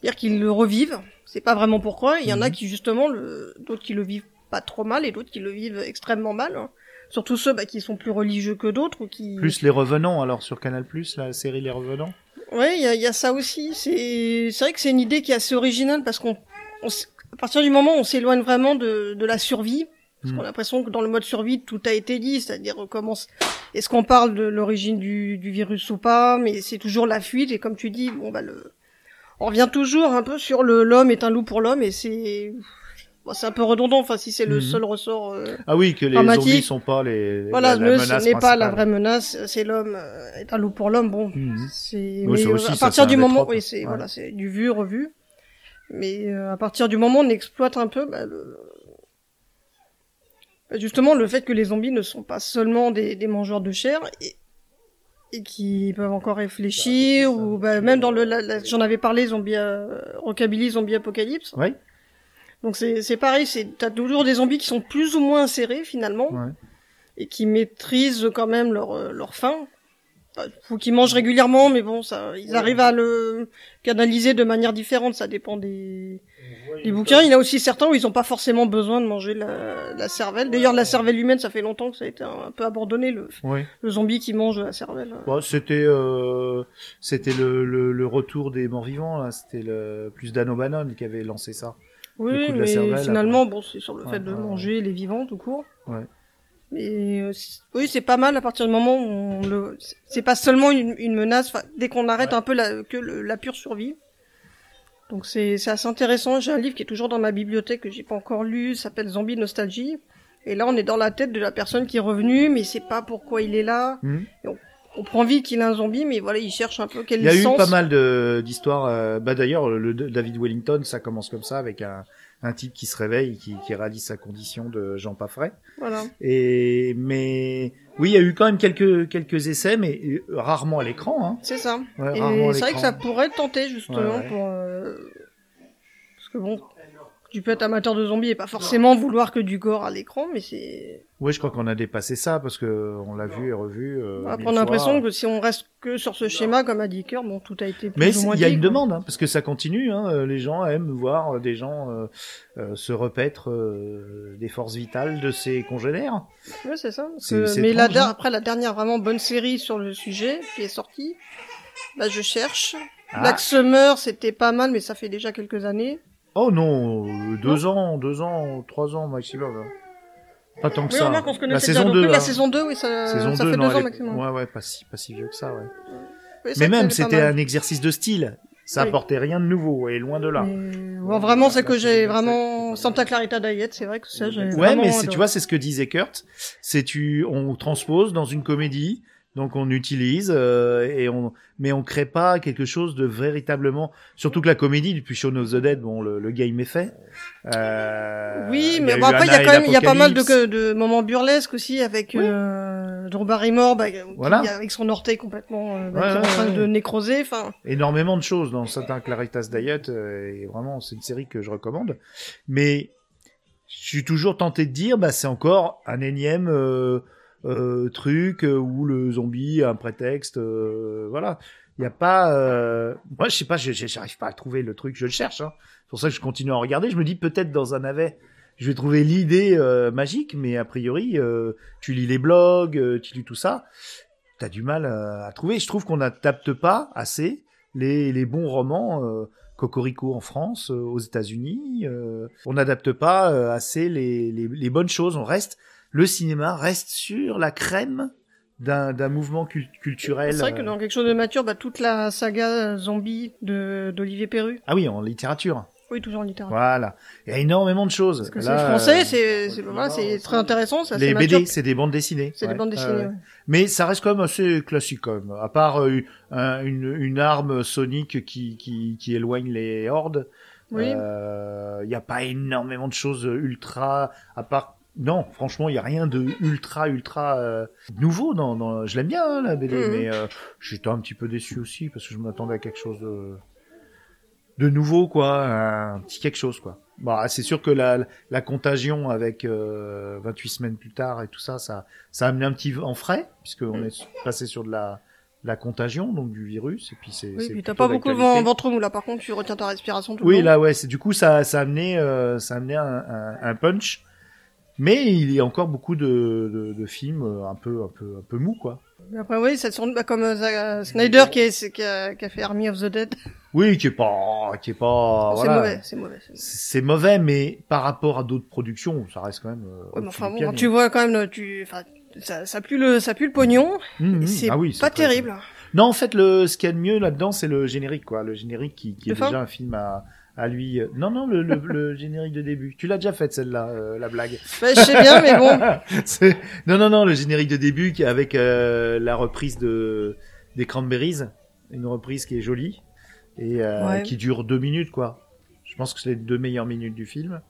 C'est-à-dire qu'ils le revivent. C'est pas vraiment pourquoi. Il y en a Mhm. qui, justement, le, d'autres qui le vivent pas trop mal et d'autres qui le vivent extrêmement mal. hein. Surtout ceux bah, qui sont plus religieux que d'autres ou qui. Plus les revenants, alors sur Canal+, la série Les Revenants. Ouais, il y a, y a ça aussi. C'est, c'est vrai que c'est une idée qui est assez originale parce qu'on, on à partir du moment où on s'éloigne vraiment de, de la survie, parce Mm. qu'on a l'impression que dans le mode survie, tout a été dit, c'est-à-dire on commence, est-ce qu'on parle de l'origine du, du virus ou pas, mais c'est toujours la fuite, et comme tu dis, bon bah le, on revient toujours un peu sur le, l'homme est un loup pour l'homme, et c'est, bon, c'est un peu redondant, enfin si c'est le Mhm. seul ressort, euh, Ah oui, que les zombies sont pas les. voilà, la, la ne- ce n'est pas la vraie menace, c'est l'homme euh, est un loup pour l'homme, bon, Mhm. c'est Oui, euh, à partir du moment oui c'est Ouais. voilà c'est du vu revu mais euh, à partir du moment où on exploite un peu bah, le- justement le fait que les zombies ne sont pas seulement des, des mangeurs de chair et, et qui peuvent encore réfléchir ou bah, même dans le j'en avais parlé zombie euh, rockabilly zombie apocalypse Ouais. donc c'est c'est pareil c'est t'as toujours des zombies qui sont plus ou moins insérés finalement Ouais. et qui maîtrisent quand même leur euh, leur faim. Enfin, faut qu'ils mangent régulièrement, mais bon, ça, ils arrivent à le canaliser de manière différente. Ça dépend des, des bouquins. Il y en a aussi certains où ils n'ont pas forcément besoin de manger la, la cervelle. D'ailleurs, la cervelle humaine, ça fait longtemps que ça a été un, peu abandonné le, Oui. le zombie qui mange la cervelle. Bon, c'était euh, c'était le, le, le retour des morts vivants là. C'était le plus Dan O'Bannon qui avait lancé ça. Oui, mais cervelle, finalement, bon, c'est sur le Ouais, fait de ouais, ouais. manger les vivants tout court. Ouais. Mais euh, oui, c'est pas mal à partir du moment où on le. C'est pas seulement une, une menace. Dès qu'on arrête un peu la, que le- la pure survie. Donc c'est c'est assez intéressant. J'ai un livre qui est toujours dans ma bibliothèque que j'ai pas encore lu. ça S'appelle Zombie Nostalgie. Et là, on est dans la tête de la personne qui est revenue, mais c'est pas pourquoi il est là. Mhm. On prend vite qu'il est un zombie, mais voilà, il cherche un peu quel Il y a eu sens. pas mal de d'histoires. euh, bah d'ailleurs, le, le David Wellington, ça commence comme ça avec un un type qui se réveille, qui, qui réalise sa condition de Jean Paffray. Voilà. Et mais oui, il y a eu quand même quelques quelques essais, mais euh, rarement à l'écran. Hein. C'est ça. Ouais, Et c'est vrai que ça pourrait tenter justement Ouais, ouais. pour euh, parce que bon, tu peux être amateur de zombies et pas forcément vouloir que du gore à l'écran, mais c'est Oui, je crois qu'on a dépassé ça parce que on l'a vu et revu. Euh, on va mille prendre l'impression que si on reste que sur ce schéma comme a dit Kerr, bon tout a été plus Mais il y a une quoi. demande, hein, parce que ça continue. Hein, euh, les gens aiment voir euh, des gens euh, euh, se repaître euh, des forces vitales de ses congénères. Ouais, c'est ça. parce que- mais la étrange, hein. après la dernière vraiment bonne série sur le sujet qui est sortie, bah je cherche Ah. Black Summer, c'était pas mal, mais ça fait déjà quelques années. Oh non, euh, deux ans, deux ans, trois ans maximum. hein. Pas tant que Oui, ça. remarque, on se connaît la déjà. saison donc 2. oui, hein. La saison 2, oui, ça, Saison ça 2, fait non, deux ans est- maximum. Ouais, ouais, pas si, pas si vieux que ça, ouais. Oui, ça, Mais même, c'est pas c'était mal. un exercice de style. Ça Oui. apportait rien de nouveau, et loin de là. Mais, bon, vraiment, c'est que j'ai vraiment Santa Clarita Diet, c'est vrai que ça, j'ai Ouais, vraiment mais c'est, adoré. tu vois, c'est ce que disait Kurt. C'est tu, on transpose dans une comédie, donc on utilise euh, et on, mais on crée pas quelque chose de véritablement. Surtout que la comédie depuis Shaun of the Dead, bon, le, le game est fait. Euh, Oui, mais bon, après, il y a quand même, il y a pas mal de, de moments burlesques aussi avec Oui. euh, Drew Barrymore, bah, qui- Voilà. avec son orteil complètement euh, bah, Ouais, qui est en train ouais. de nécroser. Enfin, énormément de choses dans Santa Claritas Diet euh, et vraiment c'est une série que je recommande mais je suis toujours tenté de dire bah c'est encore un énième euh, euh, truc euh, où le zombie a un prétexte euh, voilà il y a pas euh... moi je sais pas j'arrive pas à trouver le truc je le cherche hein. c'est pour ça que je continue à regarder je me dis peut-être dans un navet je vais trouver l'idée euh, magique mais a priori euh, tu lis les blogs tu lis tout ça t'as du mal à trouver. Je trouve qu'on n'adapte pas assez les, les bons romans. Cocorico en France, aux États-Unis, euh, on n'adapte pas assez les, les bonnes choses. On reste, le cinéma reste sur la crème d'un d'un mouvement cul- culturel. c'est vrai que euh, dans quelque chose de mature, bah, toute la saga euh, zombie de d'Olivier Perru. Ah oui, en littérature. Oui, toujours en littérature. Voilà. Il y a énormément de choses. Parce que Là, c'est français, euh, c'est c'est voilà, c'est très intéressant, les. BD, c'est des bandes dessinées. C'est des bandes dessinées. ouais. Mais ça reste quand même assez classique quand même. À part euh, un- une, une arme sonique qui, qui, qui éloigne les hordes. Oui. Il n'y a pas énormément de choses ultra, à part, non, franchement, il y a rien de ultra, ultra euh, nouveau dans, dans, je l'aime bien, hein, la BD, Mhm. mais euh, j'étais un petit peu déçu aussi parce que je m'attendais à quelque chose de, de nouveau, quoi, un petit quelque chose, quoi. Bah, c'est sûr que la, la contagion avec euh, 28 semaines plus tard et tout ça, ça, ça a amené un petit en frais, puisqu'on est passé sur de la, la contagion, donc du virus, et puis c'est. Oui, c'est puis t'as pas beaucoup vent- ventre mou là. Par contre, tu retiens ta respiration tout le Oui, là, ouais, c'est du coup ça, ça a amené, euh, ça a amené un, un, un punch, mais il y a encore beaucoup de, de, de films euh, un peu, un peu, un peu mous, quoi. Après, oui, ça tourne bah, comme euh, Zack Snyder qui, est, qui, a, qui a fait Army of the Dead. Oui, qui est pas, qui est pas, c'est voilà. mauvais, c'est mauvais. c'est mauvais. Mais par rapport à d'autres productions, ça reste quand même. euh, Ouais, enfin bon, quand tu vois quand même, le- tu, enfin, ça, ça pue le, ça pue le pognon. Mmh, mmh. C'est Ah oui, c'est pas terrible. Non, en fait, le, ce qu'il y a de mieux là-dedans, c'est le générique, quoi. Le générique qui, qui est fin déjà un film à, à lui. euh, Non, non, le, le, le générique de début. Tu l'as déjà fait celle-là, euh, la blague. Bah, je sais bien, mais bon. Non, non, non, le générique de début qui est avec euh, la reprise de des Cranberries, une reprise qui est jolie et euh, Ouais. qui dure deux minutes, quoi. Je pense que c'est les deux meilleures minutes du film.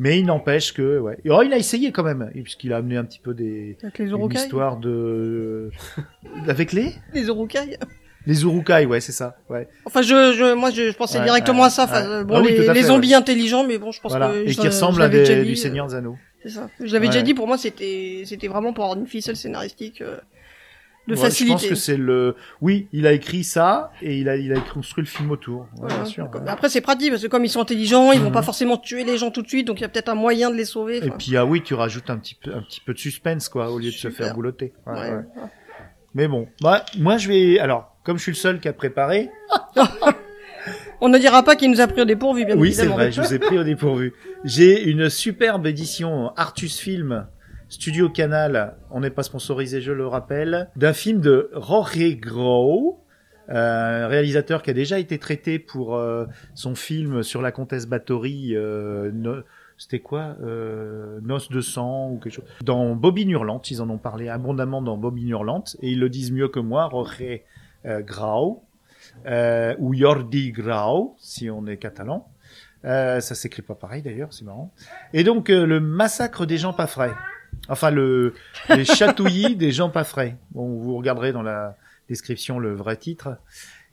Mais il n'empêche que, ouais. Et, Oh, il a essayé quand même, puisqu'il a amené un petit peu des Avec les une histoire de avec les Les Urukai. Les Urukai, ouais, c'est ça, ouais. Enfin, je, je, moi, je, je pensais Ouais, directement ouais, à ça. Enfin, ouais. bon, Ah oui, les, à les fait, zombies intelligents, mais bon, je pense Voilà. que Et je- qui je ressemble à des, du euh, Seigneur des Anneaux. C'est ça. Je l'avais déjà dit. Pour moi, c'était, c'était vraiment pour avoir une ficelle scénaristique euh, de Ouais, facilité. Je pense que c'est le. Oui, il a écrit ça et il a il a construit le film autour. Ouais, Voilà. bien sûr. Ouais. Après, c'est pratique parce que comme ils sont intelligents, ils vont Mhm. pas forcément tuer les gens tout de suite, donc il y a peut-être un moyen de les sauver. Et puis ah oui, tu rajoutes un petit peu un petit peu de suspense quoi, au lieu de se faire boulotter. Ouais, Ouais. ouais. Mais bon, bah moi je vais. Alors, comme je suis le seul qui a préparé. On ne dira pas qu'il nous a pris au dépourvu, bien Oui, c'est évidemment. vrai, je vous ai pris au dépourvu. J'ai une superbe édition Artus Film. Studio Canal, on n'est pas sponsorisé, je le rappelle, d'un film de Jorge Grau, euh, réalisateur qui a déjà été traité pour euh, son film sur la comtesse Bathory, euh, no- c'était quoi euh, Noce de sang ou quelque chose. Dans Bobine Hurlante, ils en ont parlé abondamment dans Bobine Hurlante, et ils le disent mieux que moi, euh, Grau, euh, ou Jordi Grau, si on est catalan. Euh, ça s'écrit pas pareil d'ailleurs, c'est marrant. Et donc euh, le massacre des gens pas frais. Enfin le les chatouillis des gens pas frais. Bon, vous regarderez dans la description le vrai titre.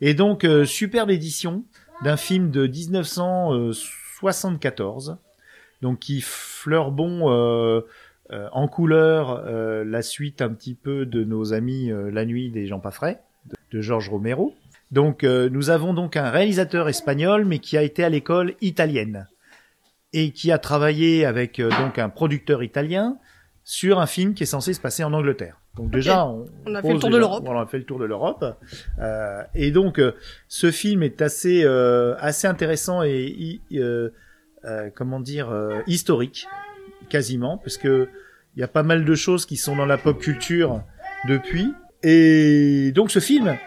Et donc euh, superbe édition d'un film de 1974. Donc qui fleure bon euh, euh, en couleur euh, la suite un petit peu de nos amis euh, La nuit des gens pas frais de, Georges Romero. Donc euh, nous avons donc un réalisateur espagnol mais qui a été à l'école italienne et qui a travaillé avec euh, donc un producteur italien sur un film qui est censé se passer en Angleterre. Donc déjà, on, On a fait le tour de l'Europe. on a fait le tour de l'Europe. Euh, et donc, ce film est assez assez intéressant et comment dire historique, quasiment, parce que il y a pas mal de choses qui sont dans la pop culture depuis. Et donc, ce film,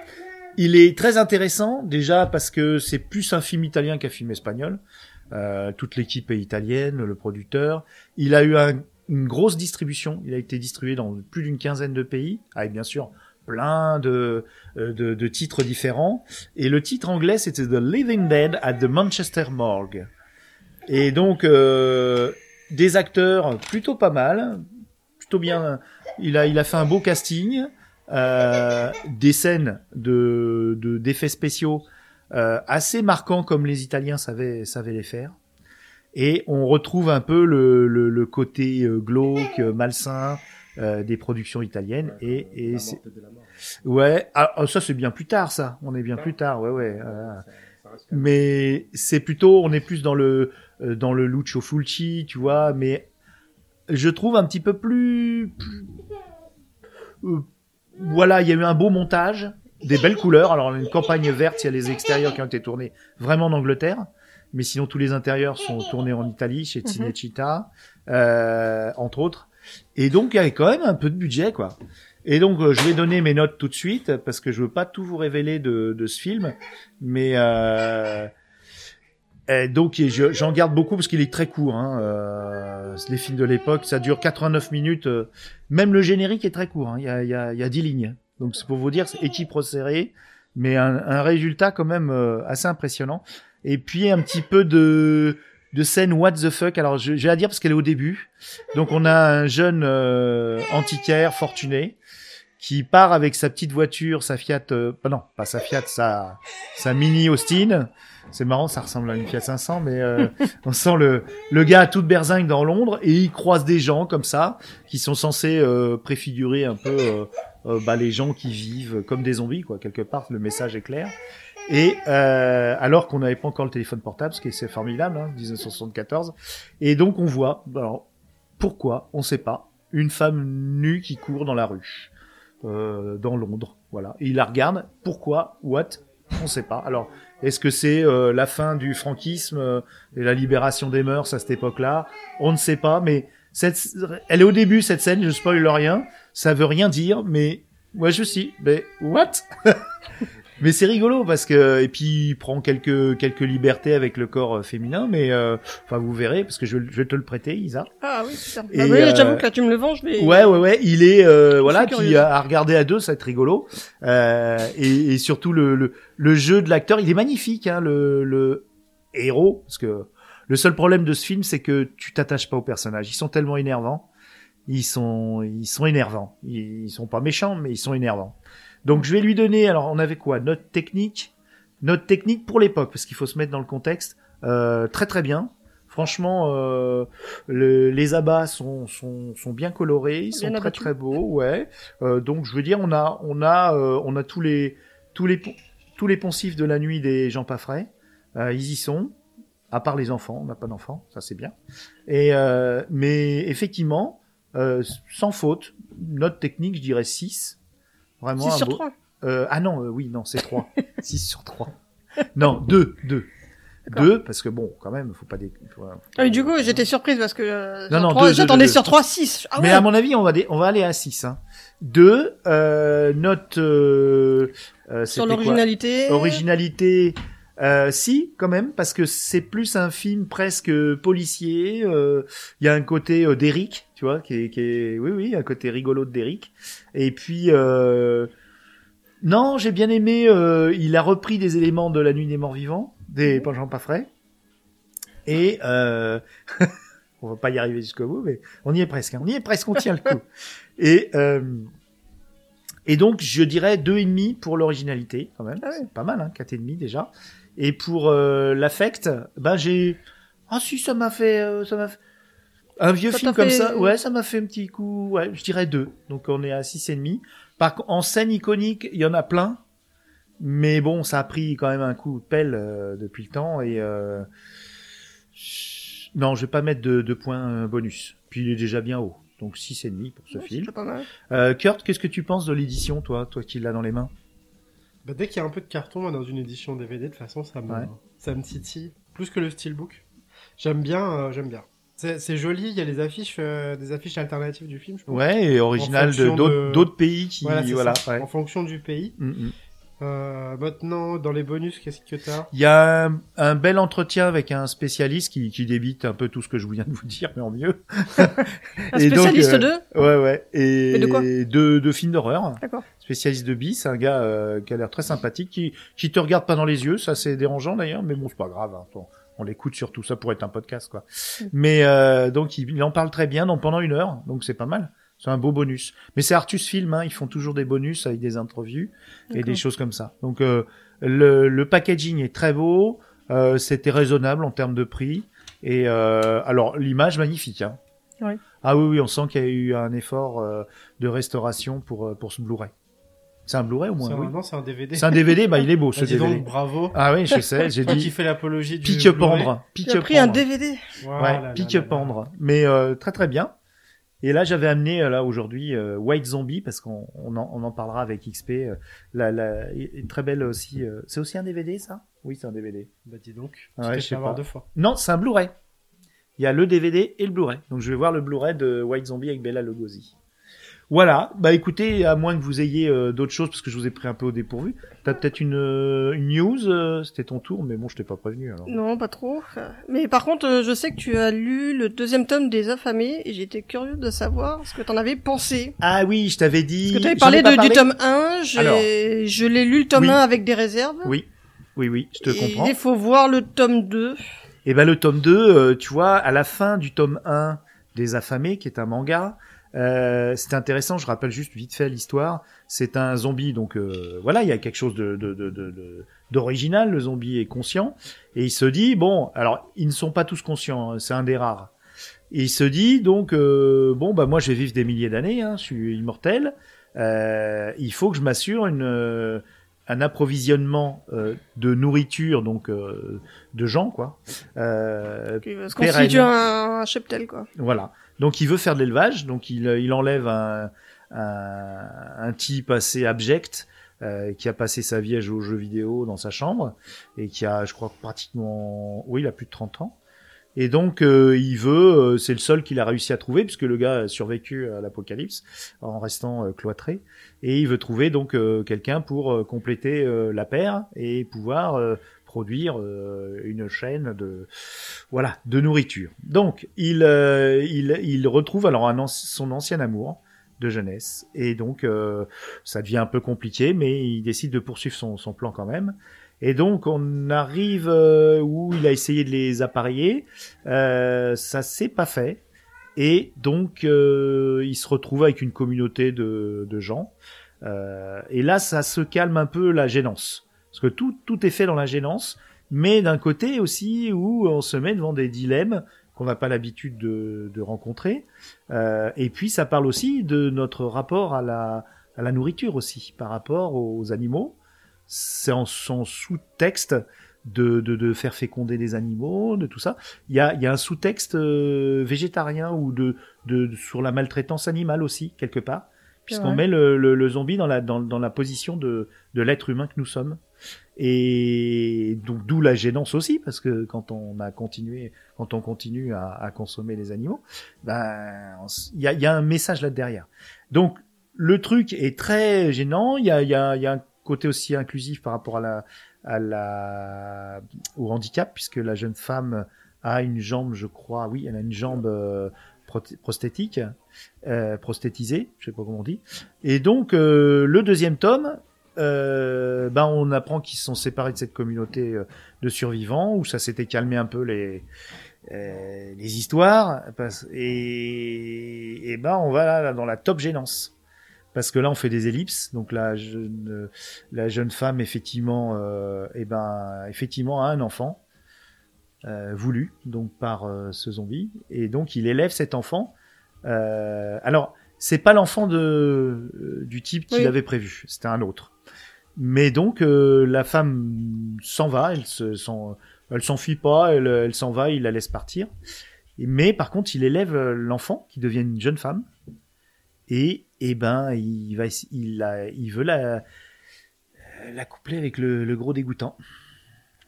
il est très intéressant déjà parce que c'est plus un film italien qu'un film espagnol. Euh, toute l'équipe est italienne, le producteur. Il a eu un- une grosse distribution. Il a été distribué dans plus d'une quinzaine de pays, avec bien sûr plein de, euh, de, de titres différents. Et le titre anglais, c'était The Living Dead at the Manchester Morgue. Et donc, euh, des acteurs plutôt pas mal, plutôt bien. Il a, il a fait un beau casting, euh, des scènes de de- d'effets spéciaux euh, assez marquants comme les Italiens savaient savaient les faire. Et on retrouve un peu le, le, le côté euh, glauque, euh, malsain euh, des productions italiennes. Et, et ouais, ah, ah, ça c'est bien plus tard, ça. On est bien plus tard, ouais, ouais. mais c'est plutôt, on est plus dans le euh, dans le Lucio Fulci, tu vois. Mais je trouve un petit peu plus, plus- voilà, il y a eu un beau montage, des belles couleurs. Alors une campagne verte, il y a les extérieurs qui ont été tournés vraiment en Angleterre, mais sinon tous les intérieurs sont tournés en Italie chez Cinecittà, euh, entre autres. Et donc il y avait quand même un peu de budget, quoi. Et donc euh, je vais donner mes notes tout de suite parce que je veux pas tout vous révéler de, de ce film, mais euh, et donc et je- j'en garde beaucoup parce qu'il est très court. Hein, euh, les films de l'époque, ça dure 89 minutes. euh, même le générique est très court. hein, Il y, a, il y, a, il y a 10 lignes. Donc c'est pour vous dire, c'est équipe resserrée, mais un, un résultat quand même euh, assez impressionnant. Et puis un petit peu de de scène what the fuck. Alors j'ai à dire parce qu'elle est au début. Donc on a un jeune euh, antiquaire fortuné qui part avec sa petite voiture, sa Fiat, euh, non, pas sa Fiat, sa sa Mini Austin. C'est marrant, ça ressemble à une Fiat 500, mais euh, on sent le le gars à toute berzingue dans Londres et il croise des gens comme ça qui sont censés euh, préfigurer un peu euh, euh, bah, les gens qui vivent comme des zombies, quoi. Quelque part, le message est clair. Et euh, alors qu'on n'avait pas encore le téléphone portable, ce qui est formidable, hein, 1974. Et donc on voit, alors pourquoi, on sait pas, une femme nue qui court dans la rue, dans Londres, voilà. Et il la regarde, pourquoi, what, on sait pas. Alors est-ce que c'est euh, la fin du franquisme euh, et la libération des mœurs à cette époque-là? On ne sait pas, mais cette, elle est au début cette scène, je spoil rien, ça veut rien dire, mais moi je suis, mais what? Mais c'est rigolo parce que et puis il prend quelques quelques libertés avec le corps euh, féminin, mais euh, enfin vous verrez parce que je, je vais te le prêter, Isa. Ah oui, super. Et, Bah oui, euh, j'avoue que là tu me le vends, je vais. Ouais, ouais, ouais. Il est euh, voilà, puis curieuse. à, à regarder à deux, ça va être rigolo. Euh, et, et surtout le, le le jeu de l'acteur, il est magnifique, hein, le le héros, parce que le seul problème de ce film, c'est que tu t'attaches pas aux personnages. Ils sont tellement énervants. Ils sont ils sont énervants. Ils, ils sont pas méchants, mais ils sont énervants. Donc je vais lui donner. Alors on avait quoi? Note technique. Note technique pour l'époque, parce qu'il faut se mettre dans le contexte. Euh, très très bien. Franchement, euh, le- les abats sont, sont, sont bien colorés, ils sont Bien très très beaux, ouais. Euh, donc je veux dire, on a on a euh, on a tous les tous les tous les poncifs de la nuit des Jean Paffray. Euh, ils y sont, à part les enfants, on n'a pas d'enfants, ça c'est bien. Et euh, mais effectivement, euh, sans faute, note technique, je dirais 6. Vraiment 6 un sur beau- 3. euh, ah non, euh, oui, non, c'est 3. 6 sur 3. Non, 2, 2. D'accord. 2, parce que bon, quand même, faut pas des... faut- Ah pas- du coup, j'étais surprise parce que euh, Non, non, trois- deux, deux, j'attendais deux, sur deux. 3 6. Ah Mais ouais. à mon avis, on va, dé- on va aller à 6. Hein. 2, euh, note... Euh, euh, sur l'originalité. Originalité, euh, si, quand même, parce que c'est plus un film presque policier. euh, Il y a un côté euh, d'Eric, tu vois, qui est, qui est, oui, oui, un côté rigolo d'Eric. Et puis, euh, non, j'ai bien aimé. euh, il a repris des éléments de La Nuit des Morts Vivants, des Jean pas frais. Et euh, on va pas y arriver jusqu'au bout, mais on y est presque. hein, on y est presque, on tient le coup. Et euh, et donc, je dirais deux et demi pour l'originalité, quand même. Ah ouais. C'est pas mal, hein, quatre et demi déjà. Et pour euh, l'affect, ben j'ai, ah si, ça m'a fait, euh, ça m'a fait un vieux Ça film comme fait- ça. Ouais, ça m'a fait un petit coup. Ouais, je dirais deux. Donc on est à six et demi. Par en scène iconique, il y en a plein. Mais bon, ça a pris quand même un coup de pelle euh, depuis le temps et euh, non, je vais pas mettre de, de points euh, bonus. Puis il est déjà bien haut. donc six et demi pour ce Ouais, film. pas mal. Euh, Kurt, qu'est-ce que tu penses de l'édition, toi, toi qui l'as dans les mains? Bah, dès qu'il y a un peu de carton dans une édition DVD, de toute façon, ça me, Ouais. ça me titille. Plus que le steelbook. J'aime bien, euh, j'aime bien. C'est joli, il y a les affiches, euh, des affiches alternatives du film, je pense. Ouais, et original d'autres de- pays qui, Voilà, ouais. En fonction du pays. Mm, mm. Euh, maintenant, dans les bonus, qu'est-ce que t'as? Il y a un, un bel entretien avec un spécialiste qui, qui débite un peu tout ce que je viens de vous dire, mais en mieux. Un Et donc, spécialiste euh, de? Ouais, ouais. Et Mais de quoi? de, de films d'horreur. D'accord. Spécialiste de bis, un gars euh, qui a l'air très sympathique, qui, qui te regarde pas dans les yeux, ça c'est dérangeant d'ailleurs, mais bon c'est pas grave. hein. On, on l'écoute sur tout ça pour être un podcast quoi. Mais euh, donc il, il en parle très bien donc pendant une heure, donc c'est pas mal. C'est un beau bonus. Mais c'est Artus Film, hein, ils font toujours des bonus avec des interviews et des choses comme ça. Donc euh, le, le packaging est très beau, euh, c'était raisonnable en termes de prix et euh, alors l'image magnifique. Hein. Oui. Ah oui oui, on sent qu'il y a eu un effort euh, de restauration pour euh, pour ce Blu-ray. C'est un Blu-ray au moins oui. Non, c'est un DVD. C'est un DVD, bah il est beau ce dis DVD. donc, bravo. Ah oui, je sais, j'ai Toi qui dit fais l'apologie du pique Blu-ray. pendre, pique as pris un pendre. DVD. Voilà, Ouais, là, pique là, là. pendre. Mais euh, très très bien. Et là, j'avais amené euh, là aujourd'hui euh, White Zombie parce qu'on on en, on en parlera avec XP. euh, la, et très belle aussi. euh, c'est aussi un DVD ça? Oui, c'est un DVD. Bah dis donc, Ouais, je sais pas. deux fois. Non, c'est un Blu-ray. Il y a le DVD et le Blu-ray. Donc je vais voir le Blu-ray de White Zombie avec Bella Lugosi. Voilà. Bah écoutez, à moins que vous ayez euh, d'autres choses parce que je vous ai pris un peu au dépourvu. T'as peut-être une, euh, une news euh, C'était ton tour, mais bon, je t'ai pas prévenu alors. Non, pas trop. Mais par contre, euh, je sais que tu as lu le deuxième tome des Affamés et j'étais curieux de savoir ce que t'en avais pensé. Ah oui, je t'avais dit. Parce que t'avais parlé pas de, parlé du tome 1, j'ai- Alors. je l'ai lu le tome Oui. 1 avec des réserves. Oui, oui, oui, je te et comprends. il faut voir le tome 2. Et ben le tome 2, euh, tu vois, à la fin du tome 1 des Affamés, qui est un manga, euh, c'était intéressant, je rappelle juste vite fait l'histoire. C'est un zombie, donc euh, voilà, il y a quelque chose de, de, de, de- d'original, le zombie est conscient, et il se dit, bon, alors ils ne sont pas tous conscients, hein, c'est un des rares. Et il se dit, donc, euh, bon, bah moi je vais vivre des milliers d'années, hein, je suis immortel, euh, il faut que je m'assure une... euh, un approvisionnement euh, de nourriture, donc euh, de gens, quoi, euh, qui va se constituer un, un cheptel, quoi. voilà. Donc il veut faire de l'élevage, donc il, il enlève un, un, un type assez abject euh, qui a passé sa vie à jouer aux jeux vidéo dans sa chambre et qui a, je crois, pratiquement, oui, il a plus de 30 ans. Et donc euh, il veut, euh, c'est le seul qu'il a réussi à trouver puisque le gars a survécu à l'apocalypse en restant euh, cloîtré et il veut trouver donc euh, quelqu'un pour euh, compléter euh, la paire et pouvoir euh, produire euh, une chaîne de voilà de nourriture. Donc il euh, il, il retrouve alors un son ancien amour de jeunesse et donc euh, ça devient un peu compliqué mais il décide de poursuivre son, son plan quand même. Et donc on arrive euh, où il a essayé de les appareiller. Euh, ça s'est pas fait. Et donc euh, il se retrouve avec une communauté de, de gens. Et là ça se calme un peu la gênance parce que tout tout est fait dans la gênance mais d'un côté aussi où on se met devant des dilemmes qu'on n'a pas l'habitude de, rencontrer. Euh, et puis ça parle aussi de notre rapport à la, à la nourriture aussi, par rapport aux animaux. C'est en son sous-texte de, de, de faire féconder des animaux, de tout ça. Il y a, il y a un sous-texte euh, végétarien ou de, de, sur la maltraitance animale aussi, quelque part. Puisqu'on met le, le, le zombie dans la, dans, dans la position de, de l'être humain que nous sommes. Et donc d'où la gênance aussi, parce que quand on a continué, quand on continue à, à consommer les animaux, ben il y a, y a un message là derrière. Donc le truc est très gênant. Il y a, il y a, y a un côté aussi inclusif par rapport à la, à la, au handicap, puisque la jeune femme a une jambe, je crois, oui, elle a une jambe euh, prosthétique, euh, prosthétisée, je sais pas comment on dit. Et donc euh, le deuxième tome, euh, ben on apprend qu'ils se sont séparés de cette communauté euh, de survivants où ça s'était calmé un peu les euh, les histoires et, et ben on va là, là, dans la top gênance. Parce que là on fait des ellipses. Donc la jeune la jeune femme effectivement euh, et ben effectivement a un enfant euh, voulu donc par euh, ce zombie. Et donc il élève cet enfant. Euh, alors c'est pas l'enfant de euh, du type qu'il Oui. avait prévu. C'était un autre. Mais donc euh, la femme s'en va. Elle se elle s'enfuit pas. Elle, elle s'en va. Il la laisse partir. Mais par contre, il élève l'enfant qui devient une jeune femme. Et, et ben, il va, il, la- il veut la, la coupler avec le, le gros dégoûtant.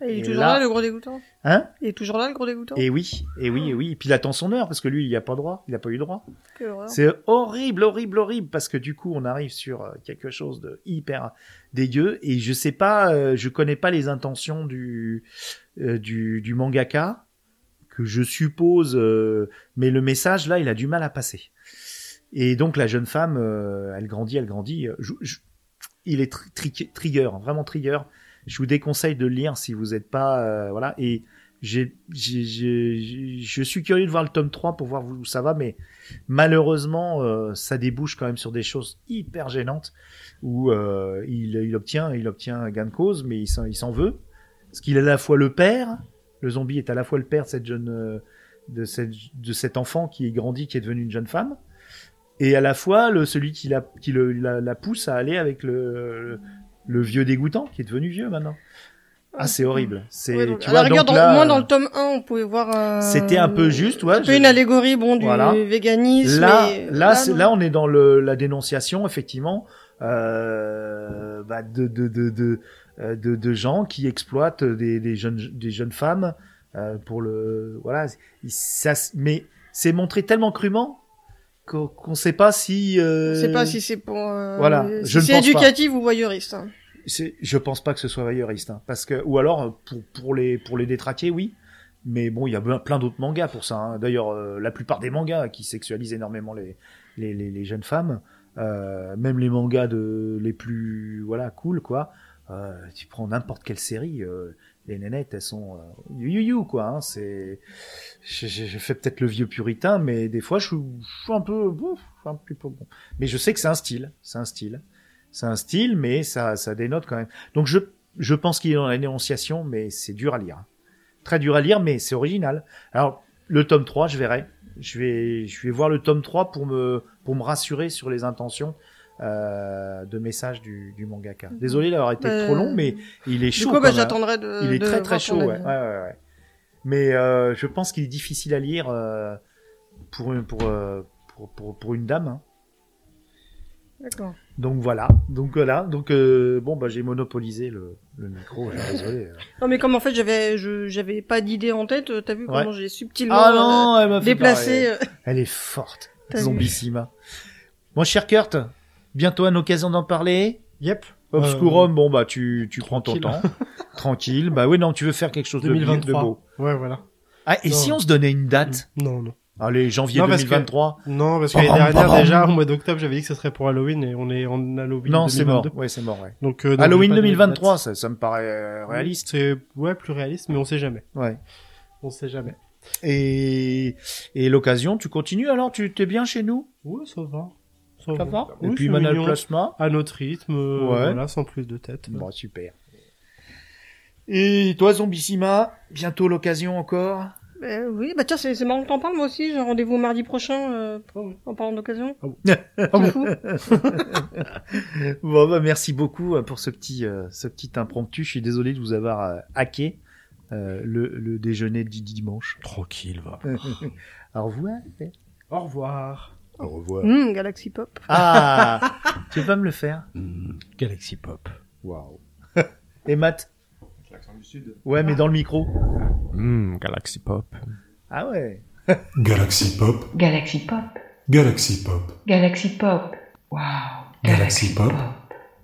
Et il est toujours là- le gros dégoûtant. Hein? Il est toujours là, le gros dégoûtant? Et oui, et oui, et oui. Et puis il attend son heure parce que lui, il a pas droit, il a pas eu droit. C'est horrible, horrible, horrible parce que du coup, on arrive sur euh, quelque chose de hyper dégueu et je sais pas, euh, je connais pas les intentions du euh, du, du mangaka que je suppose, euh, mais le message là, il a du mal à passer. Et donc la jeune femme, elle grandit, elle grandit. je- je- il est tri- tri- trigger, vraiment trigger. Je vous déconseille de le lire si vous n'êtes pas, euh, voilà. Et j'ai, je suis curieux de voir le tome 3 pour voir où ça va, mais malheureusement, euh, ça débouche quand même sur des choses hyper gênantes où euh, il, il obtient, il obtient gain de cause, mais il s'en, il s'en veut, parce qu'il est à la fois le père, le zombie est à la fois le père de cette jeune, euh, de cette, de cet enfant qui est grandi, qui est devenu une jeune femme, et à la fois le celui qui la, qui le, la, la pousse à aller avec le, le, vieux dégoûtant qui est devenu vieux maintenant. Ah, c'est horrible. C'est, Ouais, tu à la vois, rigueur, donc dans, là, moi, dans le tome 1, on pouvait voir un... C'était un peu juste, ouais, Un peu une allégorie, bon, du Voilà. véganisme. Là, mais- là, là, on est dans le, la dénonciation, effectivement, euh, bah, de, de, de, de, euh, de, de gens qui exploitent des, des jeunes, des jeunes femmes euh, pour le, voilà. Ça, mais c'est montré tellement crûment qu'on qu'on sait pas si. Euh, Je sais pas si c'est pour... euh, voilà, si je ne c'est pense pas. éducatif ou voyeuriste. hein. Je pense pas que ce soit voyeuriste, hein, parce que ou alors euh, pour pour les pour les détraquer, oui. Mais bon, il y a plein d'autres mangas pour ça. hein. D'ailleurs, euh, la plupart des mangas qui sexualisent énormément les les, les, jeunes femmes, euh, même les mangas de les plus voilà cool quoi. Euh, tu prends n'importe quelle série, euh, les nénettes elles sont euh, you you quoi. Hein, c'est je, je- fais peut-être le vieux puritain, mais des fois je suis, je suis un peu suis un peu bon. Mais je sais que c'est un style, c'est un style. C'est un style, mais ça, ça dénote quand même. Donc je, je pense qu'il est dans la dénonciation, mais c'est dur à lire. Très dur à lire, mais c'est original. Alors, le tome 3, je verrai. Je vais, je vais voir le tome 3 pour me, pour me rassurer sur les intentions euh, de message du, du mangaka. Désolé d'avoir été Euh, trop long, mais il est Du chaud. coup, quand bah, même. j'attendrai de Il est de très très chaud. Ouais, ouais, ouais. Mais euh, je pense qu'il est difficile à lire euh, pour, une- pour, euh, pour, pour, pour une dame. hein. D'accord. Donc voilà, donc voilà, donc euh, bon bah j'ai monopolisé le, le micro, désolé. Non, mais comme en fait, j'avais, je, j'avais pas d'idée en tête, euh, t'as vu Ouais. comment j'ai subtilement Ah euh, non, elle m'a fait déplacé. euh, Elle est forte. Zombissima. Mon cher Kurt, bientôt une occasion d'en parler? Yep. Obscurum, bon bah tu tu prends ton temps, tranquille. Bah oui non, tu veux faire quelque chose de, de 2023. beau. Ouais, voilà. Ah et Non. si on se donnait une date? Non, non. Allez, janvier Non, parce que- 2023. Non, parce que l'année bam, dernière, bam. déjà, au mois d'octobre, j'avais dit que ce serait pour Halloween et on est en Halloween Non, c'est mort. 2022. Ouais, c'est mort. Ouais. Donc, euh, Halloween j'ai pas de 2023, date. ça, ça me paraît euh, réaliste. C'est, ouais, plus réaliste, mais on sait jamais. Ouais. On sait jamais. Et et l'occasion, tu continues alors? Tu t'es bien chez nous? Ouais, ça va. Ça, Ça va Et Oui, puis Manal. Plasma? À notre rythme, euh, Ouais. voilà, sans plus de tête. Bon, super. Et toi, Zombissima, bientôt l'occasion encore? Euh, oui, bah tiens, c'est, c'est marrant que t'en parles, moi aussi. J'ai un rendez-vous mardi prochain, euh, en parlant d'occasion. Ah bon. C'est fou. Bon, bah, merci beaucoup euh, pour ce petit, euh, ce petit impromptu. Je suis désolé de vous avoir euh, hacké euh, le, le déjeuner du dimanche. Tranquille, va. Au revoir. Au revoir. Au revoir. Hum, Galaxy Pop. Ah, tu vas me le faire? Galaxy Pop. Waouh. Et Matt? Ouais, mais dans le micro. Hum, Galaxy Pop. Ah ouais. Galaxy Pop, Galaxy Pop. Galaxy Pop, Galaxy Pop. Wow. Galaxy Pop. Pop.